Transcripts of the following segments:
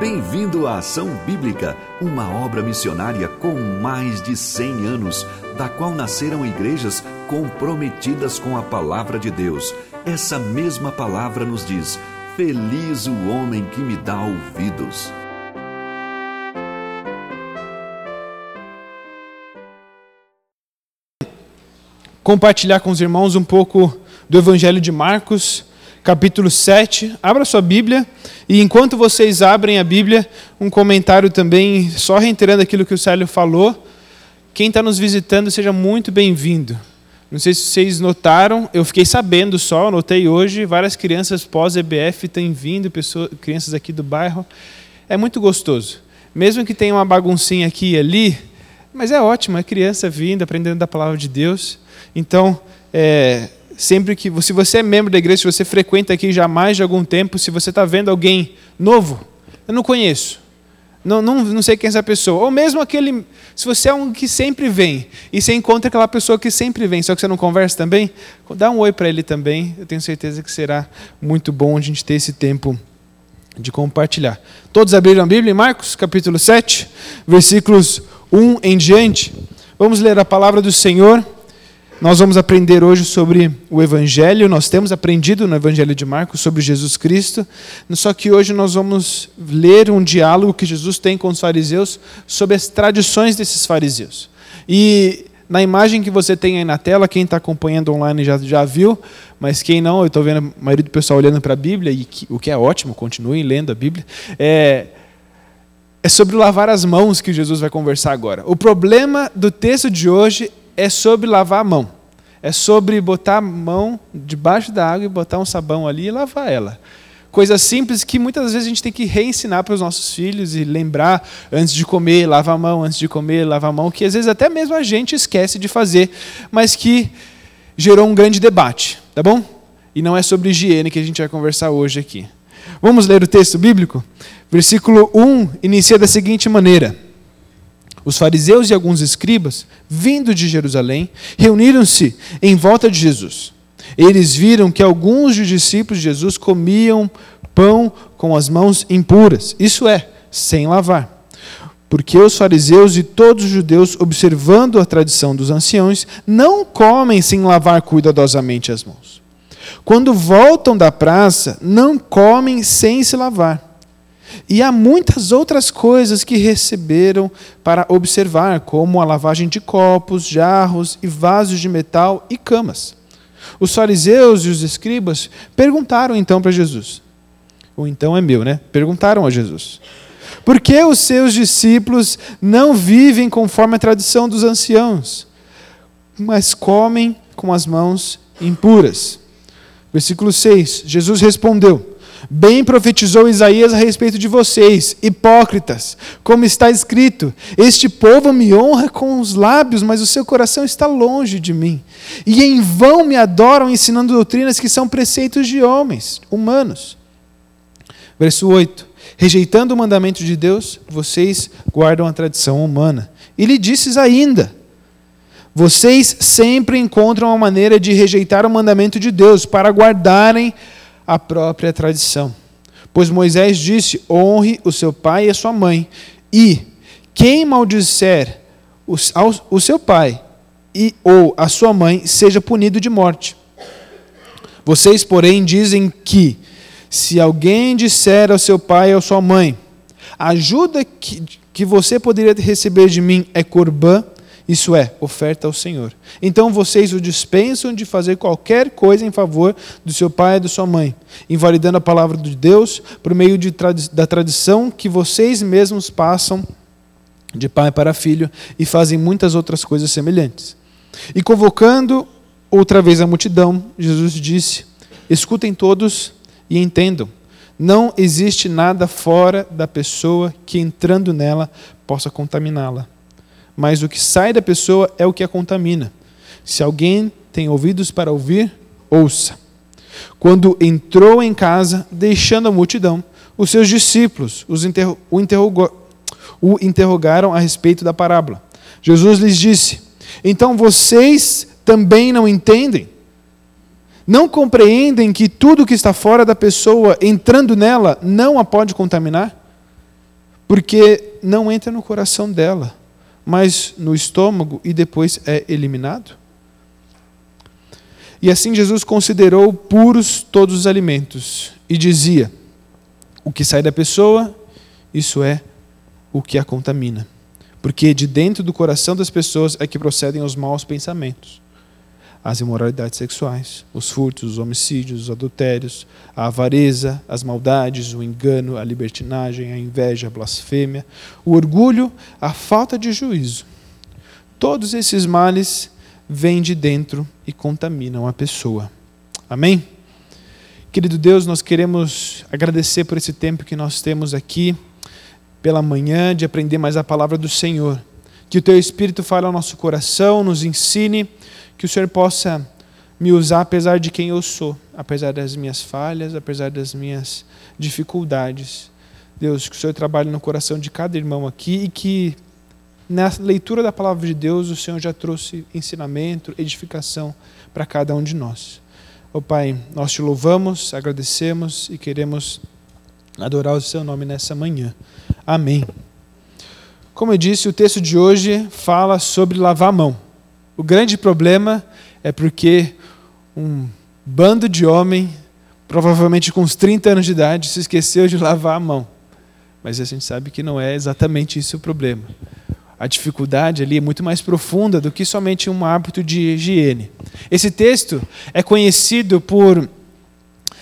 Bem-vindo à Ação Bíblica, uma obra missionária com mais de 100 anos, da qual nasceram igrejas comprometidas com a palavra de Deus. Essa mesma palavra nos diz: Feliz o homem que me dá ouvidos. Compartilhar com os irmãos um pouco do Evangelho de Marcos capítulo 7. Abra sua Bíblia e enquanto vocês abrem a Bíblia, um comentário também, só reiterando aquilo que o Célio falou. Quem está nos visitando, seja muito bem-vindo. Não sei se vocês notaram, eu fiquei sabendo só, notei hoje, várias crianças pós-EBF têm vindo, pessoas, crianças aqui do bairro. É muito gostoso. Mesmo que tenha uma baguncinha aqui e ali, mas é ótimo, é criança vindo, aprendendo da palavra de Deus. Então, é, sempre que, se você é membro da igreja, se você frequenta aqui já há mais de algum tempo, se você está vendo alguém novo, eu não conheço, não, não, não sei quem é essa pessoa, ou mesmo aquele, se você é um que sempre vem, e você encontra aquela pessoa que sempre vem, só que você não conversa também, dá um oi para ele também, eu tenho certeza que será muito bom a gente ter esse tempo de compartilhar. Todos abriram a Bíblia em Marcos, capítulo 7, versículos 1 em diante. Vamos ler a palavra do Senhor. Nós vamos aprender hoje sobre o Evangelho. Nós temos aprendido no Evangelho de Marcos sobre Jesus Cristo. Só que hoje nós vamos ler um diálogo que Jesus tem com os fariseus sobre as tradições desses fariseus. E na imagem que você tem aí na tela, quem está acompanhando online já, já viu, mas quem não, eu estou vendo a maioria do pessoal olhando para a Bíblia, e que, o que é ótimo, continuem lendo a Bíblia. É, é sobre lavar as mãos que Jesus vai conversar agora. O problema do texto de hoje é sobre lavar a mão. É sobre botar a mão debaixo da água e botar um sabão ali e lavar ela. Coisa simples que muitas vezes a gente tem que reensinar para os nossos filhos e lembrar antes de comer, lava a mão, antes de comer, lava a mão, que às vezes até mesmo a gente esquece de fazer, mas que gerou um grande debate, tá bom? E não é sobre higiene que a gente vai conversar hoje aqui. Vamos ler o texto bíblico? Versículo 1 inicia da seguinte maneira: os fariseus e alguns escribas, vindo de Jerusalém, reuniram-se em volta de Jesus. Eles viram que alguns dos discípulos de Jesus comiam pão com as mãos impuras, isso é, sem lavar. Porque os fariseus e todos os judeus, observando a tradição dos anciãos, não comem sem lavar cuidadosamente as mãos. Quando voltam da praça, não comem sem se lavar. E há muitas outras coisas que receberam para observar, como a lavagem de copos, jarros e vasos de metal e camas. Os fariseus e os escribas perguntaram então para Jesus. Ou então é meu, né? Perguntaram a Jesus. Por que os seus discípulos não vivem conforme a tradição dos anciãos, mas comem com as mãos impuras? Versículo 6. Jesus respondeu: Bem profetizou Isaías a respeito de vocês, hipócritas, como está escrito: Este povo me honra com os lábios, mas o seu coração está longe de mim. E em vão me adoram, ensinando doutrinas que são preceitos de homens, humanos. Verso 8: Rejeitando o mandamento de Deus, vocês guardam a tradição humana. E lhe disses ainda: Vocês sempre encontram uma maneira de rejeitar o mandamento de Deus para guardarem a própria tradição. Pois Moisés disse: honre o seu pai e a sua mãe, e quem maldisser o, seu pai e ou a sua mãe seja punido de morte. Vocês, porém, dizem que se alguém disser ao seu pai ou à sua mãe, a ajuda que, que você poderia receber de mim é corbã, isso é, oferta ao Senhor. Então vocês o dispensam de fazer qualquer coisa em favor do seu pai e da sua mãe, invalidando a palavra de Deus por meio de, da tradição que vocês mesmos passam de pai para filho e fazem muitas outras coisas semelhantes. E convocando outra vez a multidão, Jesus disse: Escutem todos e entendam. Não existe nada fora da pessoa que entrando nela possa contaminá-la mas o que sai da pessoa é o que a contamina. Se alguém tem ouvidos para ouvir, ouça. Quando entrou em casa, deixando a multidão, os seus discípulos os interro o, o interrogaram a respeito da parábola. Jesus lhes disse: Então vocês também não entendem? Não compreendem que tudo que está fora da pessoa, entrando nela, não a pode contaminar? porque não entra no coração dela, mas no estômago e depois é eliminado? E assim Jesus considerou puros todos os alimentos e dizia: o que sai da pessoa, isso é o que a contamina. Porque de dentro do coração das pessoas é que procedem os maus pensamentos, as imoralidades sexuais, os furtos, os homicídios, os adultérios, a avareza, as maldades, o engano, a libertinagem, a inveja, a blasfêmia, o orgulho, a falta de juízo. Todos esses males vêm de dentro e contaminam a pessoa. Amém? Querido Deus, nós queremos agradecer por esse tempo que nós temos aqui pela manhã de aprender mais a palavra do Senhor. Que o teu Espírito fale ao nosso coração, nos ensine, que o Senhor possa me usar apesar de quem eu sou, apesar das minhas falhas, apesar das minhas dificuldades. Deus, que o Senhor trabalhe no coração de cada irmão aqui e que na leitura da palavra de Deus o Senhor já trouxe ensinamento, edificação para cada um de nós. Ó oh, Pai, nós te louvamos, agradecemos e queremos adorar o seu nome nessa manhã. Amém. Como eu disse, o texto de hoje fala sobre lavar a mão. O grande problema é porque um bando de homem, provavelmente com uns 30 anos de idade, se esqueceu de lavar a mão. Mas a gente sabe que não é exatamente isso o problema. A dificuldade ali é muito mais profunda do que somente um hábito de higiene. Esse texto é conhecido por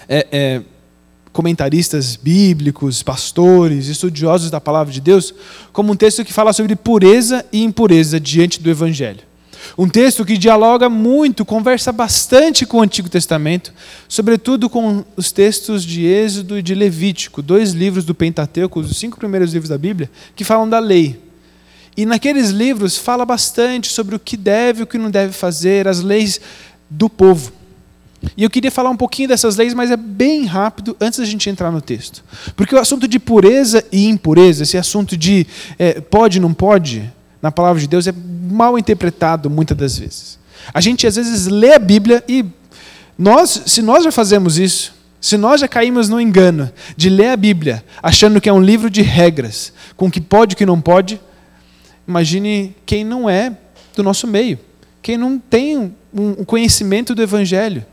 é, é, comentaristas bíblicos, pastores, estudiosos da palavra de Deus, como um texto que fala sobre pureza e impureza diante do Evangelho. Um texto que dialoga muito, conversa bastante com o Antigo Testamento, sobretudo com os textos de Êxodo e de Levítico, dois livros do Pentateuco, os cinco primeiros livros da Bíblia, que falam da lei. E naqueles livros fala bastante sobre o que deve e o que não deve fazer, as leis do povo. E eu queria falar um pouquinho dessas leis, mas é bem rápido antes da gente entrar no texto. Porque o assunto de pureza e impureza, esse assunto de é, pode, não pode, na palavra de Deus é mal interpretado muitas das vezes. A gente às vezes lê a Bíblia e nós, se nós já fazemos isso, se nós já caímos no engano de ler a Bíblia achando que é um livro de regras, com o que pode e o que não pode, imagine quem não é do nosso meio, quem não tem um conhecimento do Evangelho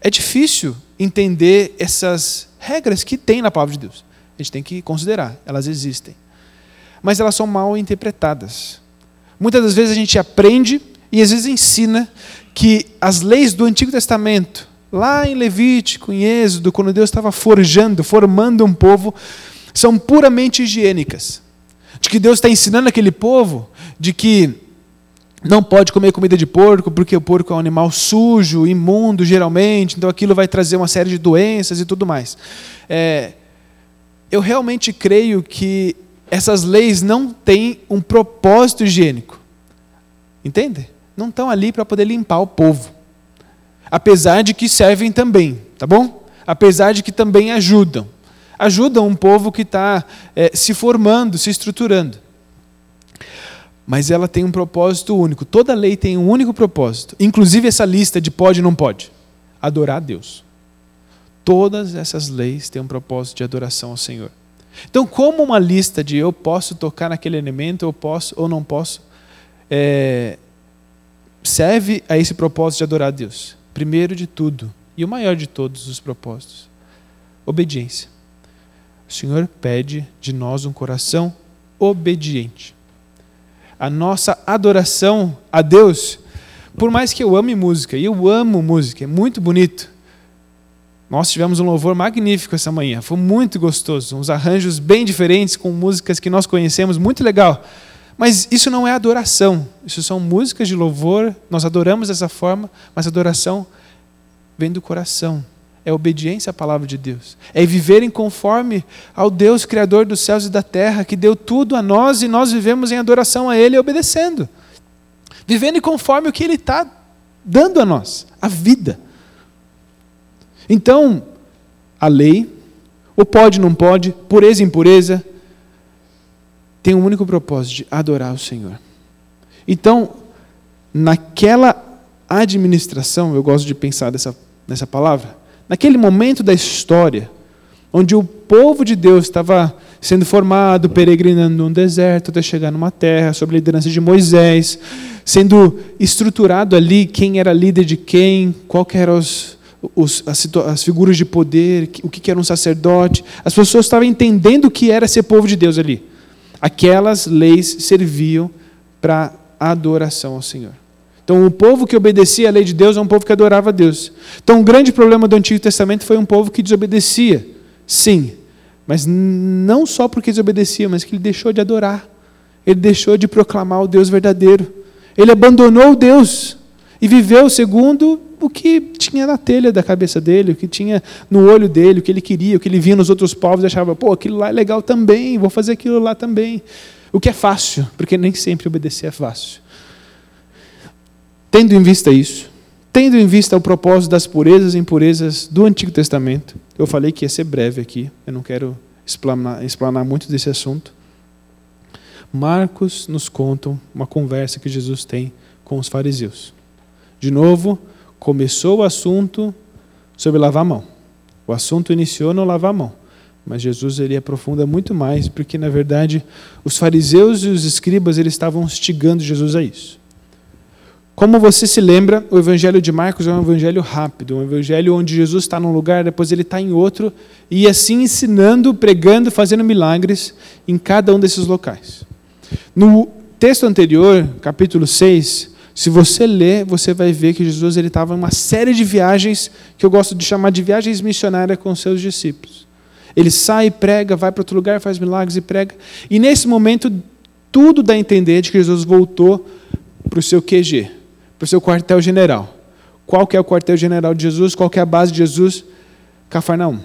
é difícil entender essas regras que tem na palavra de Deus. A gente tem que considerar, elas existem. Mas elas são mal interpretadas. Muitas das vezes a gente aprende e às vezes ensina que as leis do Antigo Testamento, lá em Levítico, em Êxodo, quando Deus estava forjando, formando um povo, são puramente higiênicas. De que Deus está ensinando aquele povo de que não pode comer comida de porco, porque o porco é um animal sujo, imundo, geralmente, então aquilo vai trazer uma série de doenças e tudo mais. É, eu realmente creio que essas leis não têm um propósito higiênico. Entende? Não estão ali para poder limpar o povo. Apesar de que servem também, tá bom? Apesar de que também ajudam. Ajudam um povo que está é, se formando, se estruturando mas ela tem um propósito único. Toda lei tem um único propósito, inclusive essa lista de pode e não pode: adorar a Deus. Todas essas leis têm um propósito de adoração ao Senhor. Então, como uma lista de eu posso tocar naquele elemento, eu posso ou não posso, é, serve a esse propósito de adorar a Deus? Primeiro de tudo, e o maior de todos os propósitos: obediência. O Senhor pede de nós um coração obediente a nossa adoração a Deus, por mais que eu ame música, e eu amo música, é muito bonito. Nós tivemos um louvor magnífico essa manhã, foi muito gostoso, uns arranjos bem diferentes com músicas que nós conhecemos, muito legal. Mas isso não é adoração, isso são músicas de louvor, nós adoramos dessa forma, mas adoração vem do coração é obediência à palavra de Deus. É viverem conforme ao Deus Criador dos céus e da terra, que deu tudo a nós e nós vivemos em adoração a Ele obedecendo. Vivendo conforme o que Ele está dando a nós, a vida. Então, a lei, o pode, não pode, pureza impureza, tem um único propósito de adorar o Senhor. Então, naquela administração, eu gosto de pensar dessa, palavra, naquele momento da história, onde o povo de Deus estava sendo formado, peregrinando num deserto até chegar numa terra, sob a liderança de Moisés, sendo estruturado ali quem era líder de quem, qual que eram os, os, as, as, figuras de poder, o que, que era um sacerdote. As pessoas estavam entendendo o que era ser povo de Deus ali. Aquelas leis serviam para adoração ao Senhor. Então, o povo que obedecia à lei de Deus é um povo que adorava a Deus. Então, o grande problema do Antigo Testamento foi um povo que desobedecia. Sim, mas não só porque desobedecia, mas que ele deixou de adorar. Ele deixou de proclamar o Deus verdadeiro. Ele abandonou o Deus e viveu segundo o que tinha na telha da cabeça dele, o que tinha no olho dele, o que ele queria, o que ele via nos outros povos achava, pô, aquilo lá é legal também, vou fazer aquilo lá também. O que é fácil, porque nem sempre obedecer é fácil. Tendo em vista isso, tendo em vista o propósito das purezas e impurezas do Antigo Testamento, eu falei que ia ser breve aqui, eu não quero explanar, explanar muito desse assunto. Marcos nos conta uma conversa que Jesus tem com os fariseus. De novo, começou o assunto sobre lavar a mão. O assunto iniciou no lavar a mão. Mas Jesus ele aprofunda muito mais, porque na verdade os fariseus e os escribas eles estavam instigando Jesus a isso. Como você se lembra, o Evangelho de Marcos é um evangelho rápido, um evangelho onde Jesus está num lugar, depois ele está em outro, e assim ensinando, pregando, fazendo milagres em cada um desses locais. No texto anterior, capítulo 6, se você ler, você vai ver que Jesus ele estava em uma série de viagens que eu gosto de chamar de viagens missionárias com seus discípulos. Ele sai, prega, vai para outro lugar, faz milagres e prega. E nesse momento, tudo dá a entender de que Jesus voltou para o seu QG, para o seu quartel-general. Qual que é o quartel-general de Jesus? Qual que é a base de Jesus? Cafarnaum.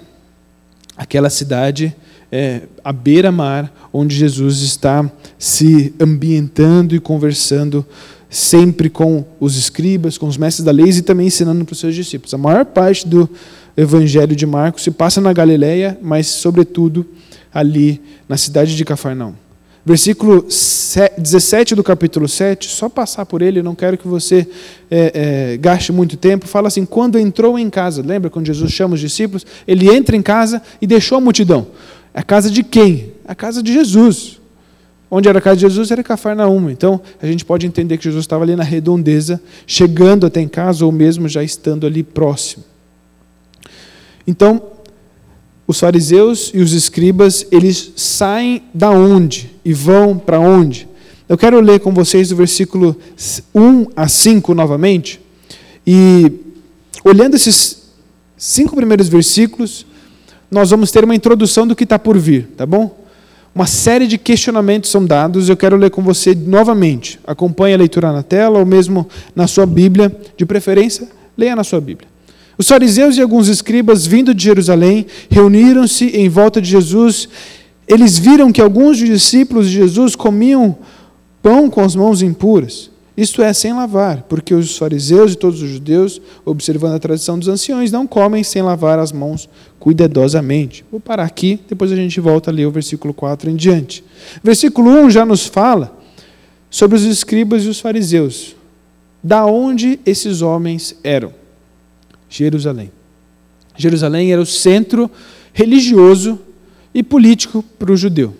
Aquela cidade é, à beira-mar, onde Jesus está se ambientando e conversando sempre com os escribas, com os mestres da lei e também ensinando para os seus discípulos. A maior parte do evangelho de Marcos se passa na Galileia, mas sobretudo ali na cidade de Cafarnaum. Versículo 17 do capítulo 7, só passar por ele, não quero que você é, é, gaste muito tempo. Fala assim: quando entrou em casa, lembra quando Jesus chama os discípulos? Ele entra em casa e deixou a multidão. A casa de quem? A casa de Jesus. Onde era a casa de Jesus era Cafarnaum. Então, a gente pode entender que Jesus estava ali na redondeza, chegando até em casa, ou mesmo já estando ali próximo. Então, os fariseus e os escribas, eles saem da onde e vão para onde? Eu quero ler com vocês o versículo 1 a 5 novamente. E olhando esses cinco primeiros versículos, nós vamos ter uma introdução do que está por vir, tá bom? Uma série de questionamentos são dados, eu quero ler com você novamente. Acompanhe a leitura na tela ou mesmo na sua Bíblia, de preferência, leia na sua Bíblia. Os fariseus e alguns escribas, vindo de Jerusalém, reuniram-se em volta de Jesus. Eles viram que alguns discípulos de Jesus comiam pão com as mãos impuras. Isto é, sem lavar, porque os fariseus e todos os judeus, observando a tradição dos anciões, não comem sem lavar as mãos cuidadosamente. Vou parar aqui, depois a gente volta a ler o versículo 4 em diante. Versículo 1 já nos fala sobre os escribas e os fariseus. Da onde esses homens eram? Jerusalém. Jerusalém era o centro religioso e político para o judeu.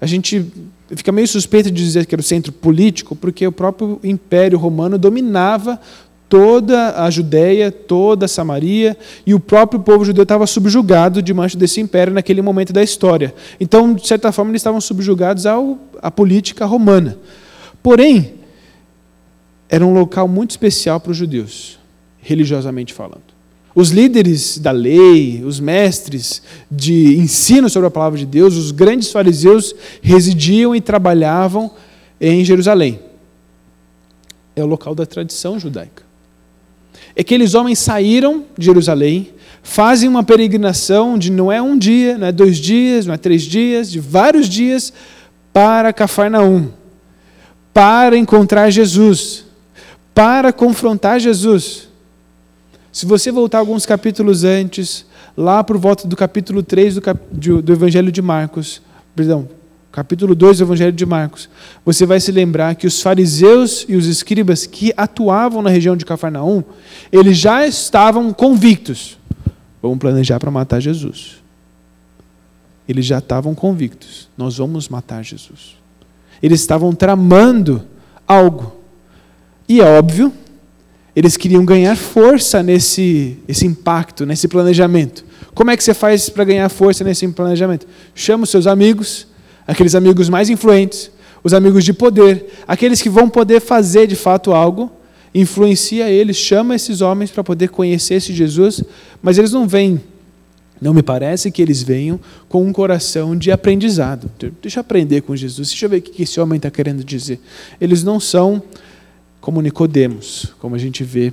A gente fica meio suspeito de dizer que era o centro político, porque o próprio Império Romano dominava toda a Judéia, toda a Samaria, e o próprio povo judeu estava subjugado diante desse império naquele momento da história. Então, de certa forma, eles estavam subjugados ao, à política romana. Porém, era um local muito especial para os judeus religiosamente falando. Os líderes da lei, os mestres de ensino sobre a palavra de Deus, os grandes fariseus residiam e trabalhavam em Jerusalém. É o local da tradição judaica. Aqueles homens saíram de Jerusalém, fazem uma peregrinação de não é um dia, não é dois dias, não é três dias, de vários dias para Cafarnaum, para encontrar Jesus, para confrontar Jesus. Se você voltar alguns capítulos antes, lá por volta do capítulo 3 do, cap... do Evangelho de Marcos, perdão, capítulo 2 do Evangelho de Marcos, você vai se lembrar que os fariseus e os escribas que atuavam na região de Cafarnaum, eles já estavam convictos. Vamos planejar para matar Jesus. eles já estavam convictos: nós vamos matar Jesus. Eles estavam tramando algo. E é óbvio, eles queriam ganhar força nesse esse impacto, nesse planejamento. Como é que você faz para ganhar força nesse planejamento? Chama os seus amigos, aqueles amigos mais influentes, os amigos de poder, aqueles que vão poder fazer de fato algo, influencia eles, chama esses homens para poder conhecer esse Jesus, mas eles não vêm, não me parece que eles venham com um coração de aprendizado. Deixa eu aprender com Jesus, deixa eu ver o que esse homem está querendo dizer. Eles não são como Nicodemos, como a gente vê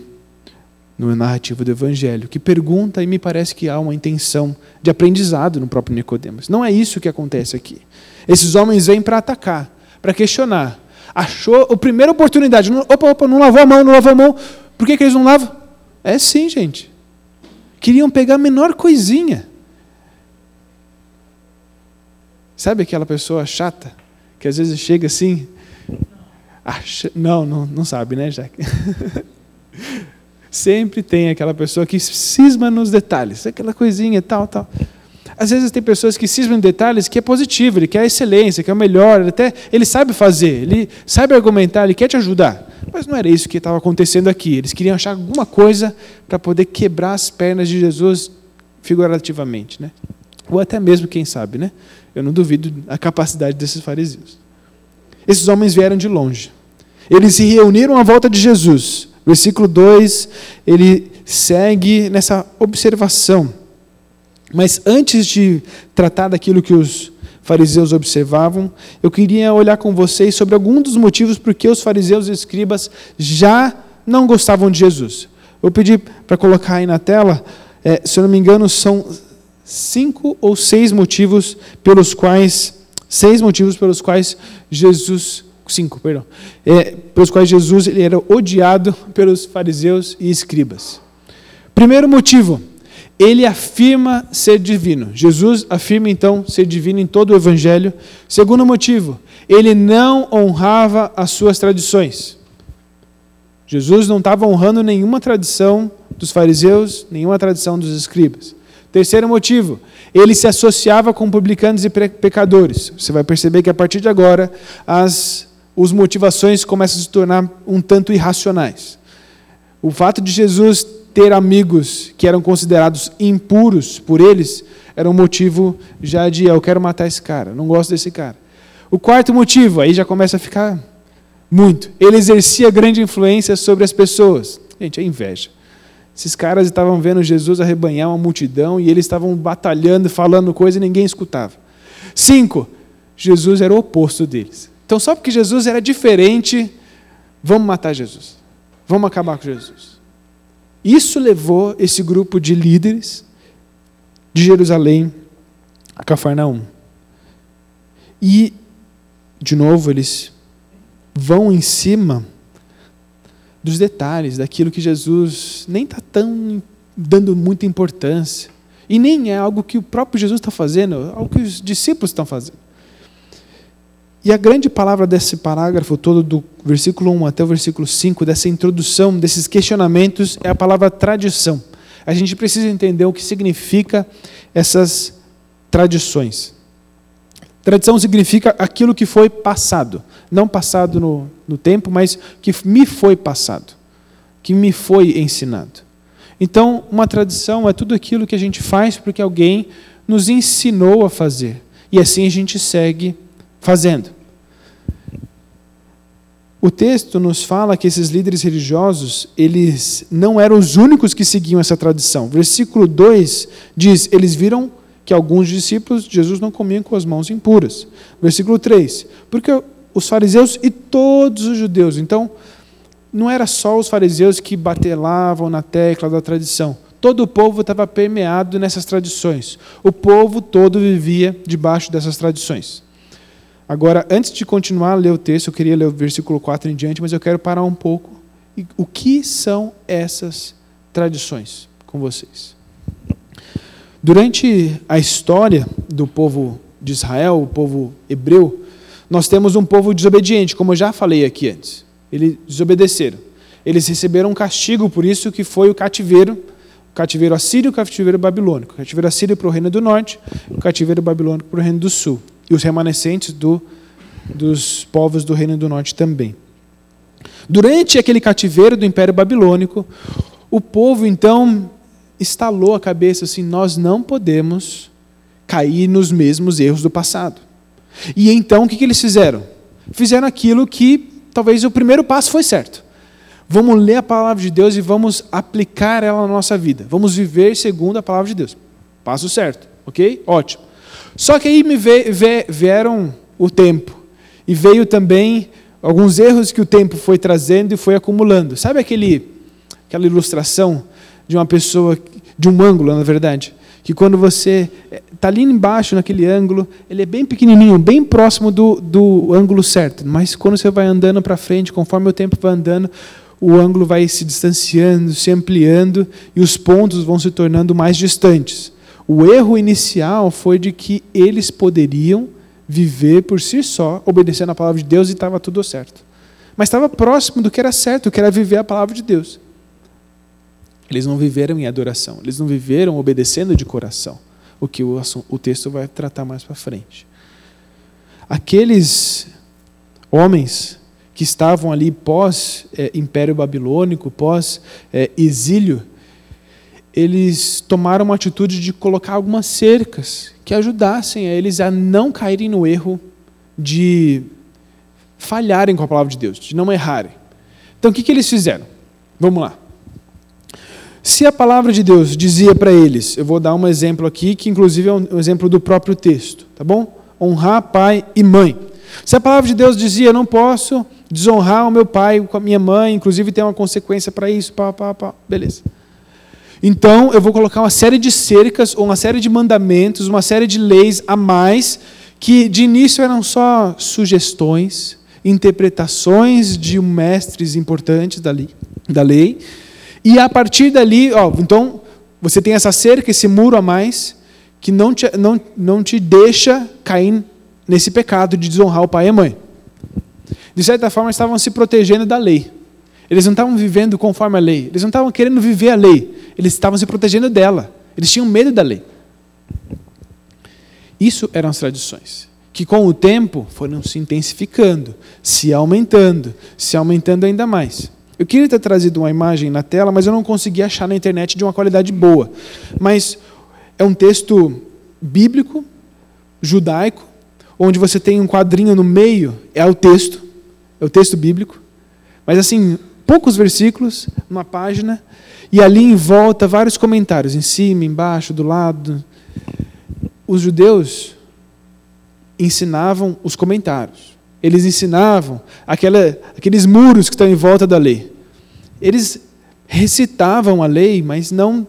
no narrativo do Evangelho, que pergunta e me parece que há uma intenção de aprendizado no próprio Nicodemos. Não é isso que acontece aqui. Esses homens vêm para atacar, para questionar. Achou a primeira oportunidade. Opa, opa, não lavou a mão, não lavou a mão. Por que, que eles não lavam? É sim, gente. Queriam pegar a menor coisinha. Sabe aquela pessoa chata que às vezes chega assim? Não, não, não sabe, né, Jack? Sempre tem aquela pessoa que cisma nos detalhes, aquela coisinha, tal, tal. Às vezes tem pessoas que cismam em detalhes que é positivo, ele quer excelência, quer o melhor, ele até ele sabe fazer, ele sabe argumentar, ele quer te ajudar. Mas não era isso que estava acontecendo aqui. Eles queriam achar alguma coisa para poder quebrar as pernas de Jesus figurativamente, né? Ou até mesmo, quem sabe, né? Eu não duvido a capacidade desses fariseus. Esses homens vieram de longe. Eles se reuniram à volta de Jesus. Versículo 2, ele segue nessa observação. Mas antes de tratar daquilo que os fariseus observavam, eu queria olhar com vocês sobre alguns dos motivos por que os fariseus e escribas já não gostavam de Jesus. Vou pedir para colocar aí na tela, é, se eu não me engano, são cinco ou seis motivos pelos quais, seis motivos pelos quais Jesus cinco, perdão, é, pelos quais Jesus ele era odiado pelos fariseus e escribas. Primeiro motivo, ele afirma ser divino. Jesus afirma então ser divino em todo o evangelho. Segundo motivo, ele não honrava as suas tradições. Jesus não estava honrando nenhuma tradição dos fariseus, nenhuma tradição dos escribas. Terceiro motivo, ele se associava com publicanos e pecadores. Você vai perceber que a partir de agora as as motivações começam a se tornar um tanto irracionais. O fato de Jesus ter amigos que eram considerados impuros por eles era um motivo já de eu quero matar esse cara, não gosto desse cara. O quarto motivo, aí já começa a ficar muito. Ele exercia grande influência sobre as pessoas. Gente, é inveja. Esses caras estavam vendo Jesus arrebanhar uma multidão e eles estavam batalhando, falando coisa e ninguém escutava. Cinco, Jesus era o oposto deles. Então, só porque Jesus era diferente, vamos matar Jesus. Vamos acabar com Jesus. Isso levou esse grupo de líderes de Jerusalém a Cafarnaum. E, de novo, eles vão em cima dos detalhes, daquilo que Jesus nem está tão dando muita importância. E nem é algo que o próprio Jesus está fazendo, é algo que os discípulos estão fazendo. E a grande palavra desse parágrafo todo, do versículo 1 até o versículo 5, dessa introdução, desses questionamentos, é a palavra tradição. A gente precisa entender o que significa essas tradições. Tradição significa aquilo que foi passado. Não passado no, no tempo, mas que me foi passado, que me foi ensinado. Então, uma tradição é tudo aquilo que a gente faz porque alguém nos ensinou a fazer. E assim a gente segue fazendo. O texto nos fala que esses líderes religiosos, eles não eram os únicos que seguiam essa tradição. Versículo 2 diz: eles viram que alguns discípulos de Jesus não comiam com as mãos impuras. Versículo 3: porque os fariseus e todos os judeus. Então, não era só os fariseus que batelavam na tecla da tradição. Todo o povo estava permeado nessas tradições. O povo todo vivia debaixo dessas tradições. Agora, antes de continuar a ler o texto, eu queria ler o versículo 4 em diante, mas eu quero parar um pouco. O que são essas tradições com vocês? Durante a história do povo de Israel, o povo hebreu, nós temos um povo desobediente, como eu já falei aqui antes. Eles desobedeceram. Eles receberam um castigo por isso que foi o cativeiro, cativeiro assírio e o cativeiro babilônico. O cativeiro assírio para o reino do norte, o cativeiro babilônico para o reino do sul. E os remanescentes do, dos povos do reino do norte também. Durante aquele cativeiro do Império Babilônico, o povo então estalou a cabeça assim: nós não podemos cair nos mesmos erros do passado. E então o que, que eles fizeram? Fizeram aquilo que talvez o primeiro passo foi certo. Vamos ler a palavra de Deus e vamos aplicar ela na nossa vida. Vamos viver segundo a palavra de Deus. Passo certo, ok? Ótimo. Só que aí me vieram o tempo e veio também alguns erros que o tempo foi trazendo e foi acumulando. Sabe aquele, aquela ilustração de uma pessoa, de um ângulo, na verdade? que quando você está ali embaixo, naquele ângulo, ele é bem pequenininho, bem próximo do, do ângulo certo. Mas quando você vai andando para frente, conforme o tempo vai andando, o ângulo vai se distanciando, se ampliando e os pontos vão se tornando mais distantes. O erro inicial foi de que eles poderiam viver por si só, obedecendo a palavra de Deus e estava tudo certo. Mas estava próximo do que era certo, que era viver a palavra de Deus. Eles não viveram em adoração, eles não viveram obedecendo de coração, o que o, o texto vai tratar mais para frente. Aqueles homens que estavam ali pós-Império é, Babilônico, pós-exílio, é, eles tomaram uma atitude de colocar algumas cercas que ajudassem a eles a não caírem no erro de falharem com a palavra de Deus, de não errarem. Então o que, que eles fizeram? Vamos lá. Se a palavra de Deus dizia para eles, eu vou dar um exemplo aqui, que inclusive é um exemplo do próprio texto, tá bom? Honrar pai e mãe. Se a palavra de Deus dizia, não posso desonrar o meu pai com a minha mãe, inclusive tem uma consequência para isso, pá, pá, pá, beleza. Então eu vou colocar uma série de cercas, ou uma série de mandamentos, uma série de leis a mais, que de início eram só sugestões, interpretações de mestres importantes da lei, da lei e a partir dali, ó, então, você tem essa cerca, esse muro a mais, que não te, não, não te deixa cair nesse pecado de desonrar o pai e a mãe. De certa forma, estavam se protegendo da lei. Eles não estavam vivendo conforme a lei. Eles não estavam querendo viver a lei. Eles estavam se protegendo dela. Eles tinham medo da lei. Isso eram as tradições, que com o tempo foram se intensificando, se aumentando, se aumentando ainda mais. Eu queria ter trazido uma imagem na tela, mas eu não consegui achar na internet de uma qualidade boa. Mas é um texto bíblico, judaico, onde você tem um quadrinho no meio, é o texto, é o texto bíblico. Mas assim, poucos versículos, uma página, e ali em volta vários comentários, em cima, embaixo, do lado. Os judeus ensinavam os comentários. Eles ensinavam aquela, aqueles muros que estão em volta da lei. Eles recitavam a lei, mas não,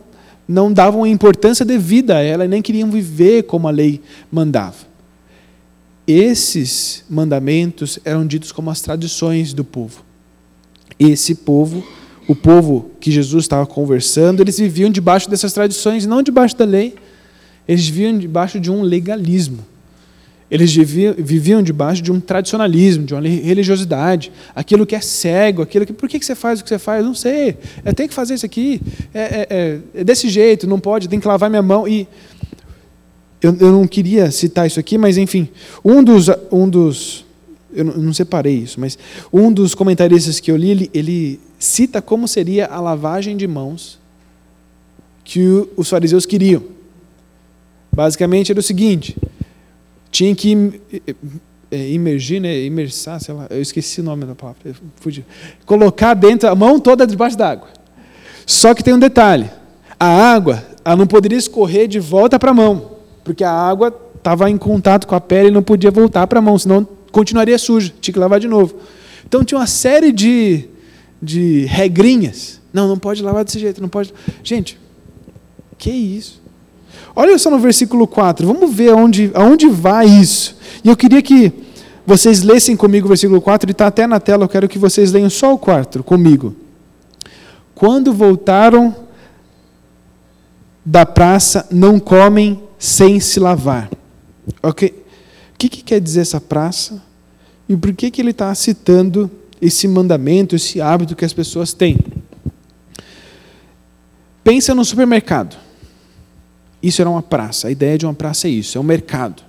não davam a importância devida a ela, nem queriam viver como a lei mandava. Esses mandamentos eram ditos como as tradições do povo. Esse povo, o povo que Jesus estava conversando, eles viviam debaixo dessas tradições, não debaixo da lei. Eles viviam debaixo de um legalismo. Eles viviam debaixo de um tradicionalismo, de uma religiosidade, aquilo que é cego, aquilo que. Por que você faz o que você faz? Não sei. É, tem que fazer isso aqui. É, é, é, é desse jeito, não pode, tem que lavar minha mão. E eu, eu, não queria citar isso aqui, mas enfim, um dos. Um dos eu não, separei isso, mas um dos comentaristas que eu li, ele, ele cita como seria a lavagem de mãos que os fariseus queriam. Basicamente era o seguinte tinha que é, imergir, né? imersar, sei lá, eu esqueci o nome da palavra, fugi. colocar dentro a mão toda debaixo d'água. Só que tem um detalhe: a água ela não poderia escorrer de volta para a mão, porque a água estava em contato com a pele e não podia voltar para a mão, senão continuaria suja, tinha que lavar de novo. Então tinha uma série de, de regrinhas. Não, não pode lavar desse jeito, não pode. Gente, que isso? Olha só no versículo 4, vamos ver aonde, aonde vai isso. E eu queria que vocês lessem comigo o versículo 4, ele está até na tela, eu quero que vocês leiam só o 4 comigo. Quando voltaram da praça, não comem sem se lavar. Ok? O que, que quer dizer essa praça? E por que, que ele está citando esse mandamento, esse hábito que as pessoas têm? Pensa no supermercado. Isso era uma praça. A ideia de uma praça é isso, é um mercado.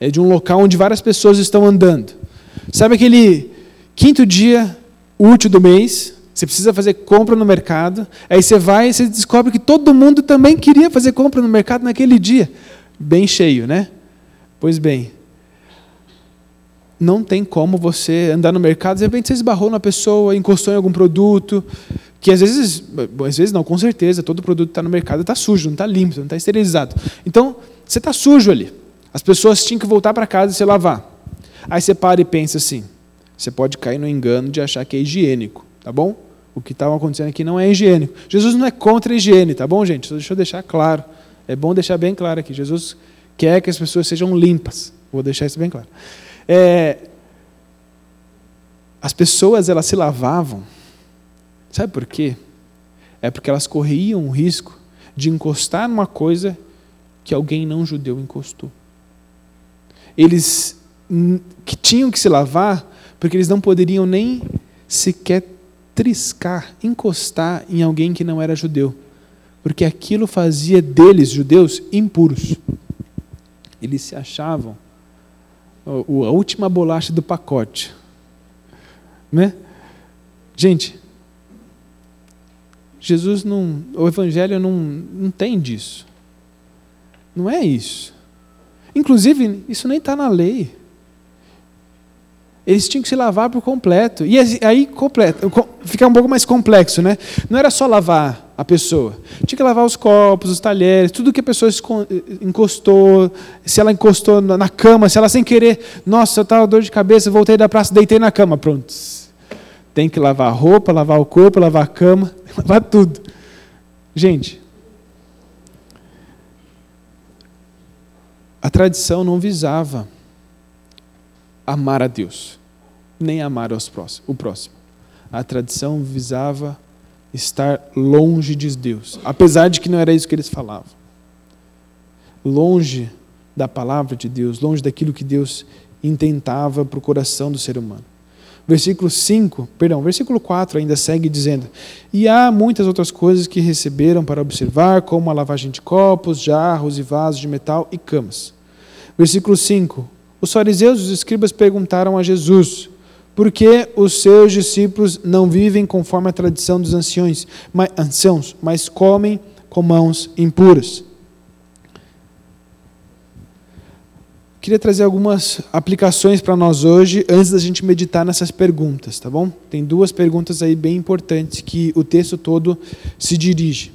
É de um local onde várias pessoas estão andando. Sabe aquele quinto dia útil do mês? Você precisa fazer compra no mercado. Aí você vai e você descobre que todo mundo também queria fazer compra no mercado naquele dia. Bem cheio, né? Pois bem, não tem como você andar no mercado, de repente você esbarrou na pessoa, encostou em algum produto, que às vezes, às vezes não, com certeza, todo produto que está no mercado está sujo, não está limpo, não está esterilizado. Então, você está sujo ali. As pessoas tinham que voltar para casa e se lavar. Aí você para e pensa assim, você pode cair no engano de achar que é higiênico, tá bom? O que estava acontecendo aqui não é higiênico. Jesus não é contra a higiene, tá bom, gente? Deixa eu deixar claro. É bom deixar bem claro aqui. Jesus quer que as pessoas sejam limpas. Vou deixar isso bem claro. É, as pessoas elas se lavavam, sabe por quê? É porque elas corriam o risco de encostar numa coisa que alguém não judeu encostou. Eles que tinham que se lavar porque eles não poderiam nem sequer triscar, encostar em alguém que não era judeu, porque aquilo fazia deles, judeus, impuros. Eles se achavam a última bolacha do pacote. Né? Gente, Jesus não. O Evangelho não, não tem disso. Não é isso. Inclusive, isso nem está na lei. Eles tinham que se lavar por completo. E aí completo, fica um pouco mais complexo, né? Não era só lavar a pessoa. Tinha que lavar os copos, os talheres, tudo que a pessoa encostou, se ela encostou na cama, se ela sem querer, nossa, eu estava dor de cabeça, voltei da praça, deitei na cama, pronto. Tem que lavar a roupa, lavar o corpo, lavar a cama, lavar tudo. Gente, a tradição não visava amar a Deus, nem amar próximos, o próximo. A tradição visava estar longe de Deus, apesar de que não era isso que eles falavam. Longe da palavra de Deus, longe daquilo que Deus intentava para o coração do ser humano. Versículo 5, perdão, versículo 4 ainda segue dizendo: E há muitas outras coisas que receberam para observar, como a lavagem de copos, jarros e vasos de metal e camas. Versículo 5: Os fariseus e os escribas perguntaram a Jesus: por que os seus discípulos não vivem conforme a tradição dos anciões, mas, anciãos, mas comem com mãos impuras? Queria trazer algumas aplicações para nós hoje, antes da gente meditar nessas perguntas, tá bom? Tem duas perguntas aí bem importantes que o texto todo se dirige.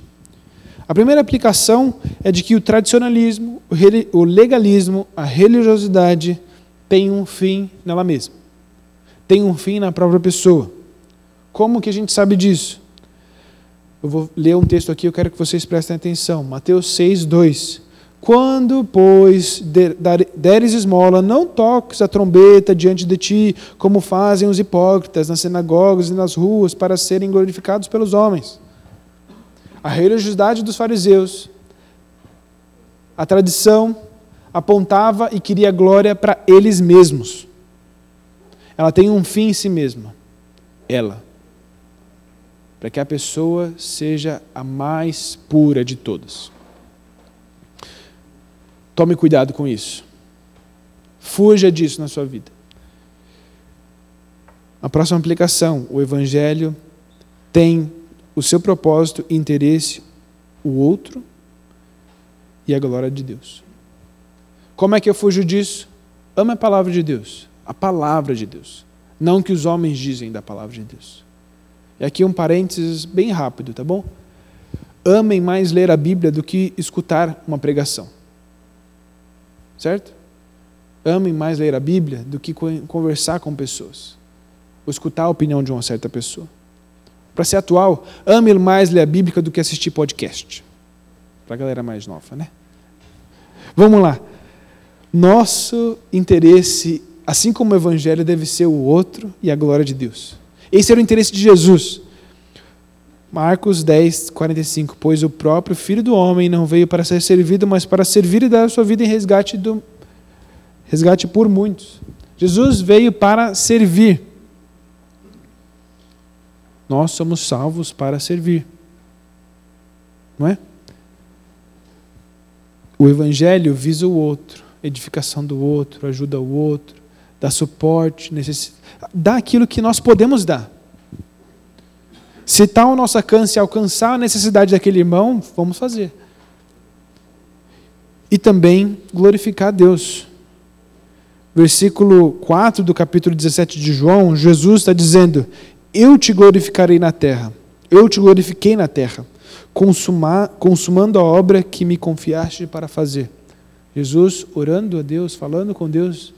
A primeira aplicação é de que o tradicionalismo, o legalismo, a religiosidade têm um fim nela mesma tem um fim na própria pessoa. Como que a gente sabe disso? Eu vou ler um texto aqui, eu quero que vocês prestem atenção. Mateus 6, 2. Quando, pois, deres esmola, não toques a trombeta diante de ti, como fazem os hipócritas nas sinagogas e nas ruas, para serem glorificados pelos homens. A religiosidade dos fariseus, a tradição, apontava e queria glória para eles mesmos ela tem um fim em si mesma. Ela. Para que a pessoa seja a mais pura de todas. Tome cuidado com isso. Fuja disso na sua vida. A próxima aplicação: o Evangelho tem o seu propósito e interesse o outro e a glória de Deus. Como é que eu fujo disso? Ame a palavra de Deus a palavra de Deus, não o que os homens dizem da palavra de Deus. E aqui um parênteses bem rápido, tá bom? Amem mais ler a Bíblia do que escutar uma pregação. Certo? Amem mais ler a Bíblia do que conversar com pessoas, ou escutar a opinião de uma certa pessoa. Para ser atual, ame mais ler a Bíblia do que assistir podcast. Para a galera mais nova, né? Vamos lá. Nosso interesse assim como o evangelho deve ser o outro e a glória de Deus. Esse era o interesse de Jesus. Marcos 10, 45. Pois o próprio Filho do Homem não veio para ser servido, mas para servir e dar a sua vida em resgate, do, resgate por muitos. Jesus veio para servir. Nós somos salvos para servir. não é? O Evangelho visa o outro, edificação do outro, ajuda o outro, dá suporte, dá aquilo que nós podemos dar. Se está ao nosso alcance alcançar a necessidade daquele irmão, vamos fazer. E também glorificar a Deus. Versículo 4 do capítulo 17 de João, Jesus está dizendo: Eu te glorificarei na terra, eu te glorifiquei na terra, consumar, consumando a obra que me confiaste para fazer. Jesus orando a Deus, falando com Deus,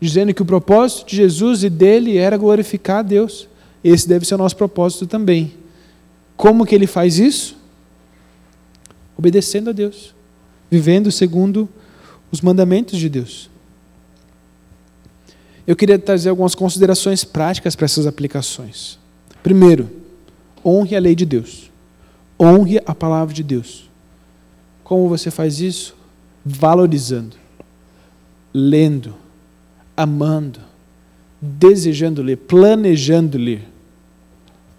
dizendo que o propósito de Jesus e dele era glorificar a Deus. Esse deve ser o nosso propósito também. Como que ele faz isso? Obedecendo a Deus, vivendo segundo os mandamentos de Deus. Eu queria trazer algumas considerações práticas para essas aplicações. Primeiro, honre a lei de Deus. Honre a palavra de Deus. Como você faz isso? Valorizando, lendo, amando, desejando ler, planejando ler.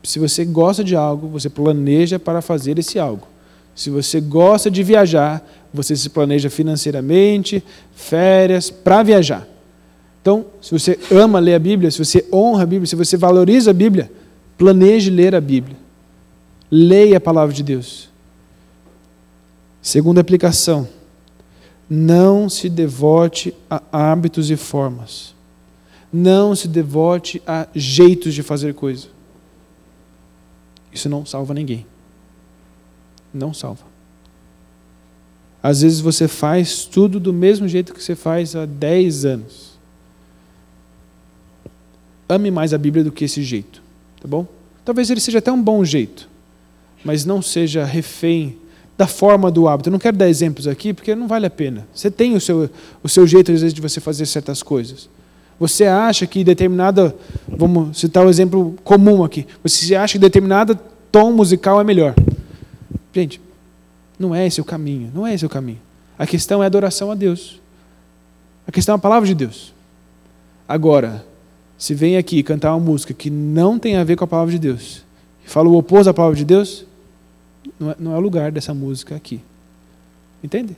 Se você gosta de algo, você planeja para fazer esse algo. Se você gosta de viajar, você se planeja financeiramente, férias, para viajar. Então, se você ama ler a Bíblia, se você honra a Bíblia, se você valoriza a Bíblia, planeje ler a Bíblia. Leia a palavra de Deus. Segunda aplicação: não se devote a hábitos e formas. Não se devote a jeitos de fazer coisa. Isso não salva ninguém. Não salva. Às vezes você faz tudo do mesmo jeito que você faz há 10 anos ame mais a Bíblia do que esse jeito, tá bom? Talvez ele seja até um bom jeito, mas não seja refém da forma do hábito. Eu não quero dar exemplos aqui porque não vale a pena. Você tem o seu, o seu jeito, às vezes, de você fazer certas coisas. Você acha que determinada, vamos citar um exemplo comum aqui, você acha que determinada tom musical é melhor. Gente, não é esse o caminho, não é esse o caminho. A questão é adoração a Deus. A questão é a palavra de Deus. Agora, se vem aqui cantar uma música que não tem a ver com a palavra de Deus, e fala o oposto da palavra de Deus, não é, não é o lugar dessa música aqui. Entende?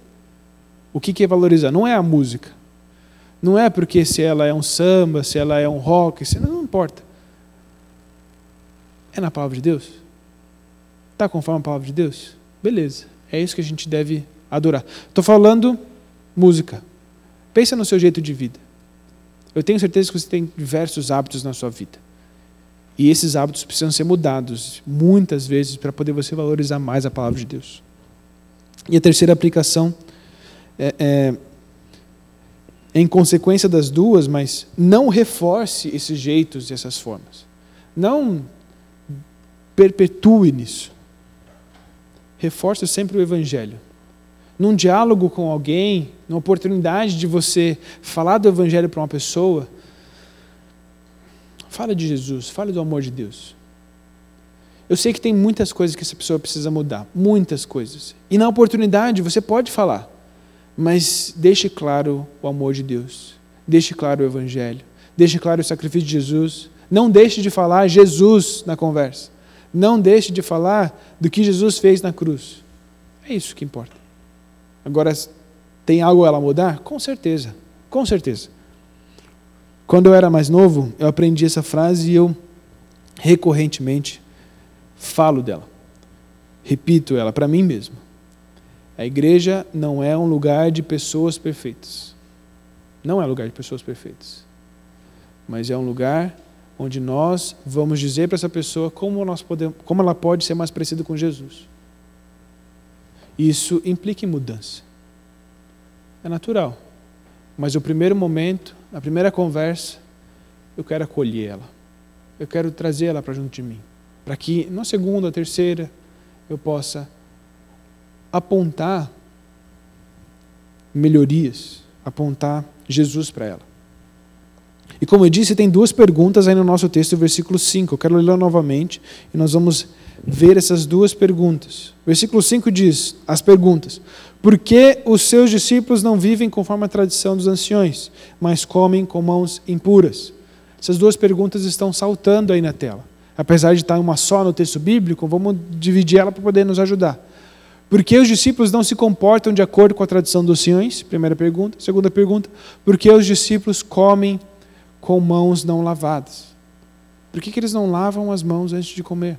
O que, que é valorizar? Não é a música. Não é porque se ela é um samba, se ela é um rock, se não, não importa. É na palavra de Deus? Está conforme a palavra de Deus? Beleza. É isso que a gente deve adorar. Estou falando música. Pensa no seu jeito de vida. Eu tenho certeza que você tem diversos hábitos na sua vida. E esses hábitos precisam ser mudados muitas vezes para poder você valorizar mais a palavra de Deus. E a terceira aplicação é, é, em consequência das duas, mas não reforce esses jeitos e essas formas. Não perpetue nisso. Reforce sempre o Evangelho num diálogo com alguém, numa oportunidade de você falar do Evangelho para uma pessoa, fala de Jesus, fala do amor de Deus. Eu sei que tem muitas coisas que essa pessoa precisa mudar, muitas coisas. E na oportunidade você pode falar, mas deixe claro o amor de Deus, deixe claro o Evangelho, deixe claro o sacrifício de Jesus. Não deixe de falar Jesus na conversa. Não deixe de falar do que Jesus fez na cruz. É isso que importa. Agora, tem algo ela mudar? Com certeza, com certeza. Quando eu era mais novo, eu aprendi essa frase e eu recorrentemente falo dela. Repito ela para mim mesmo. A igreja não é um lugar de pessoas perfeitas. Não é lugar de pessoas perfeitas. Mas é um lugar onde nós vamos dizer para essa pessoa como, nós podemos, como ela pode ser mais parecida com Jesus. Isso implica em mudança. É natural. Mas o primeiro momento, a primeira conversa, eu quero acolher ela. Eu quero trazer ela para junto de mim. Para que na segunda, terceira, eu possa apontar melhorias, apontar Jesus para ela. E como eu disse, tem duas perguntas aí no nosso texto, versículo 5. Eu quero ler novamente e nós vamos ver essas duas perguntas. Versículo 5 diz: as perguntas. Por que os seus discípulos não vivem conforme a tradição dos anciões, mas comem com mãos impuras? Essas duas perguntas estão saltando aí na tela. Apesar de estar uma só no texto bíblico, vamos dividir ela para poder nos ajudar. Por que os discípulos não se comportam de acordo com a tradição dos senhores? Primeira pergunta. Segunda pergunta. Por que os discípulos comem com mãos não lavadas? Por que, que eles não lavam as mãos antes de comer?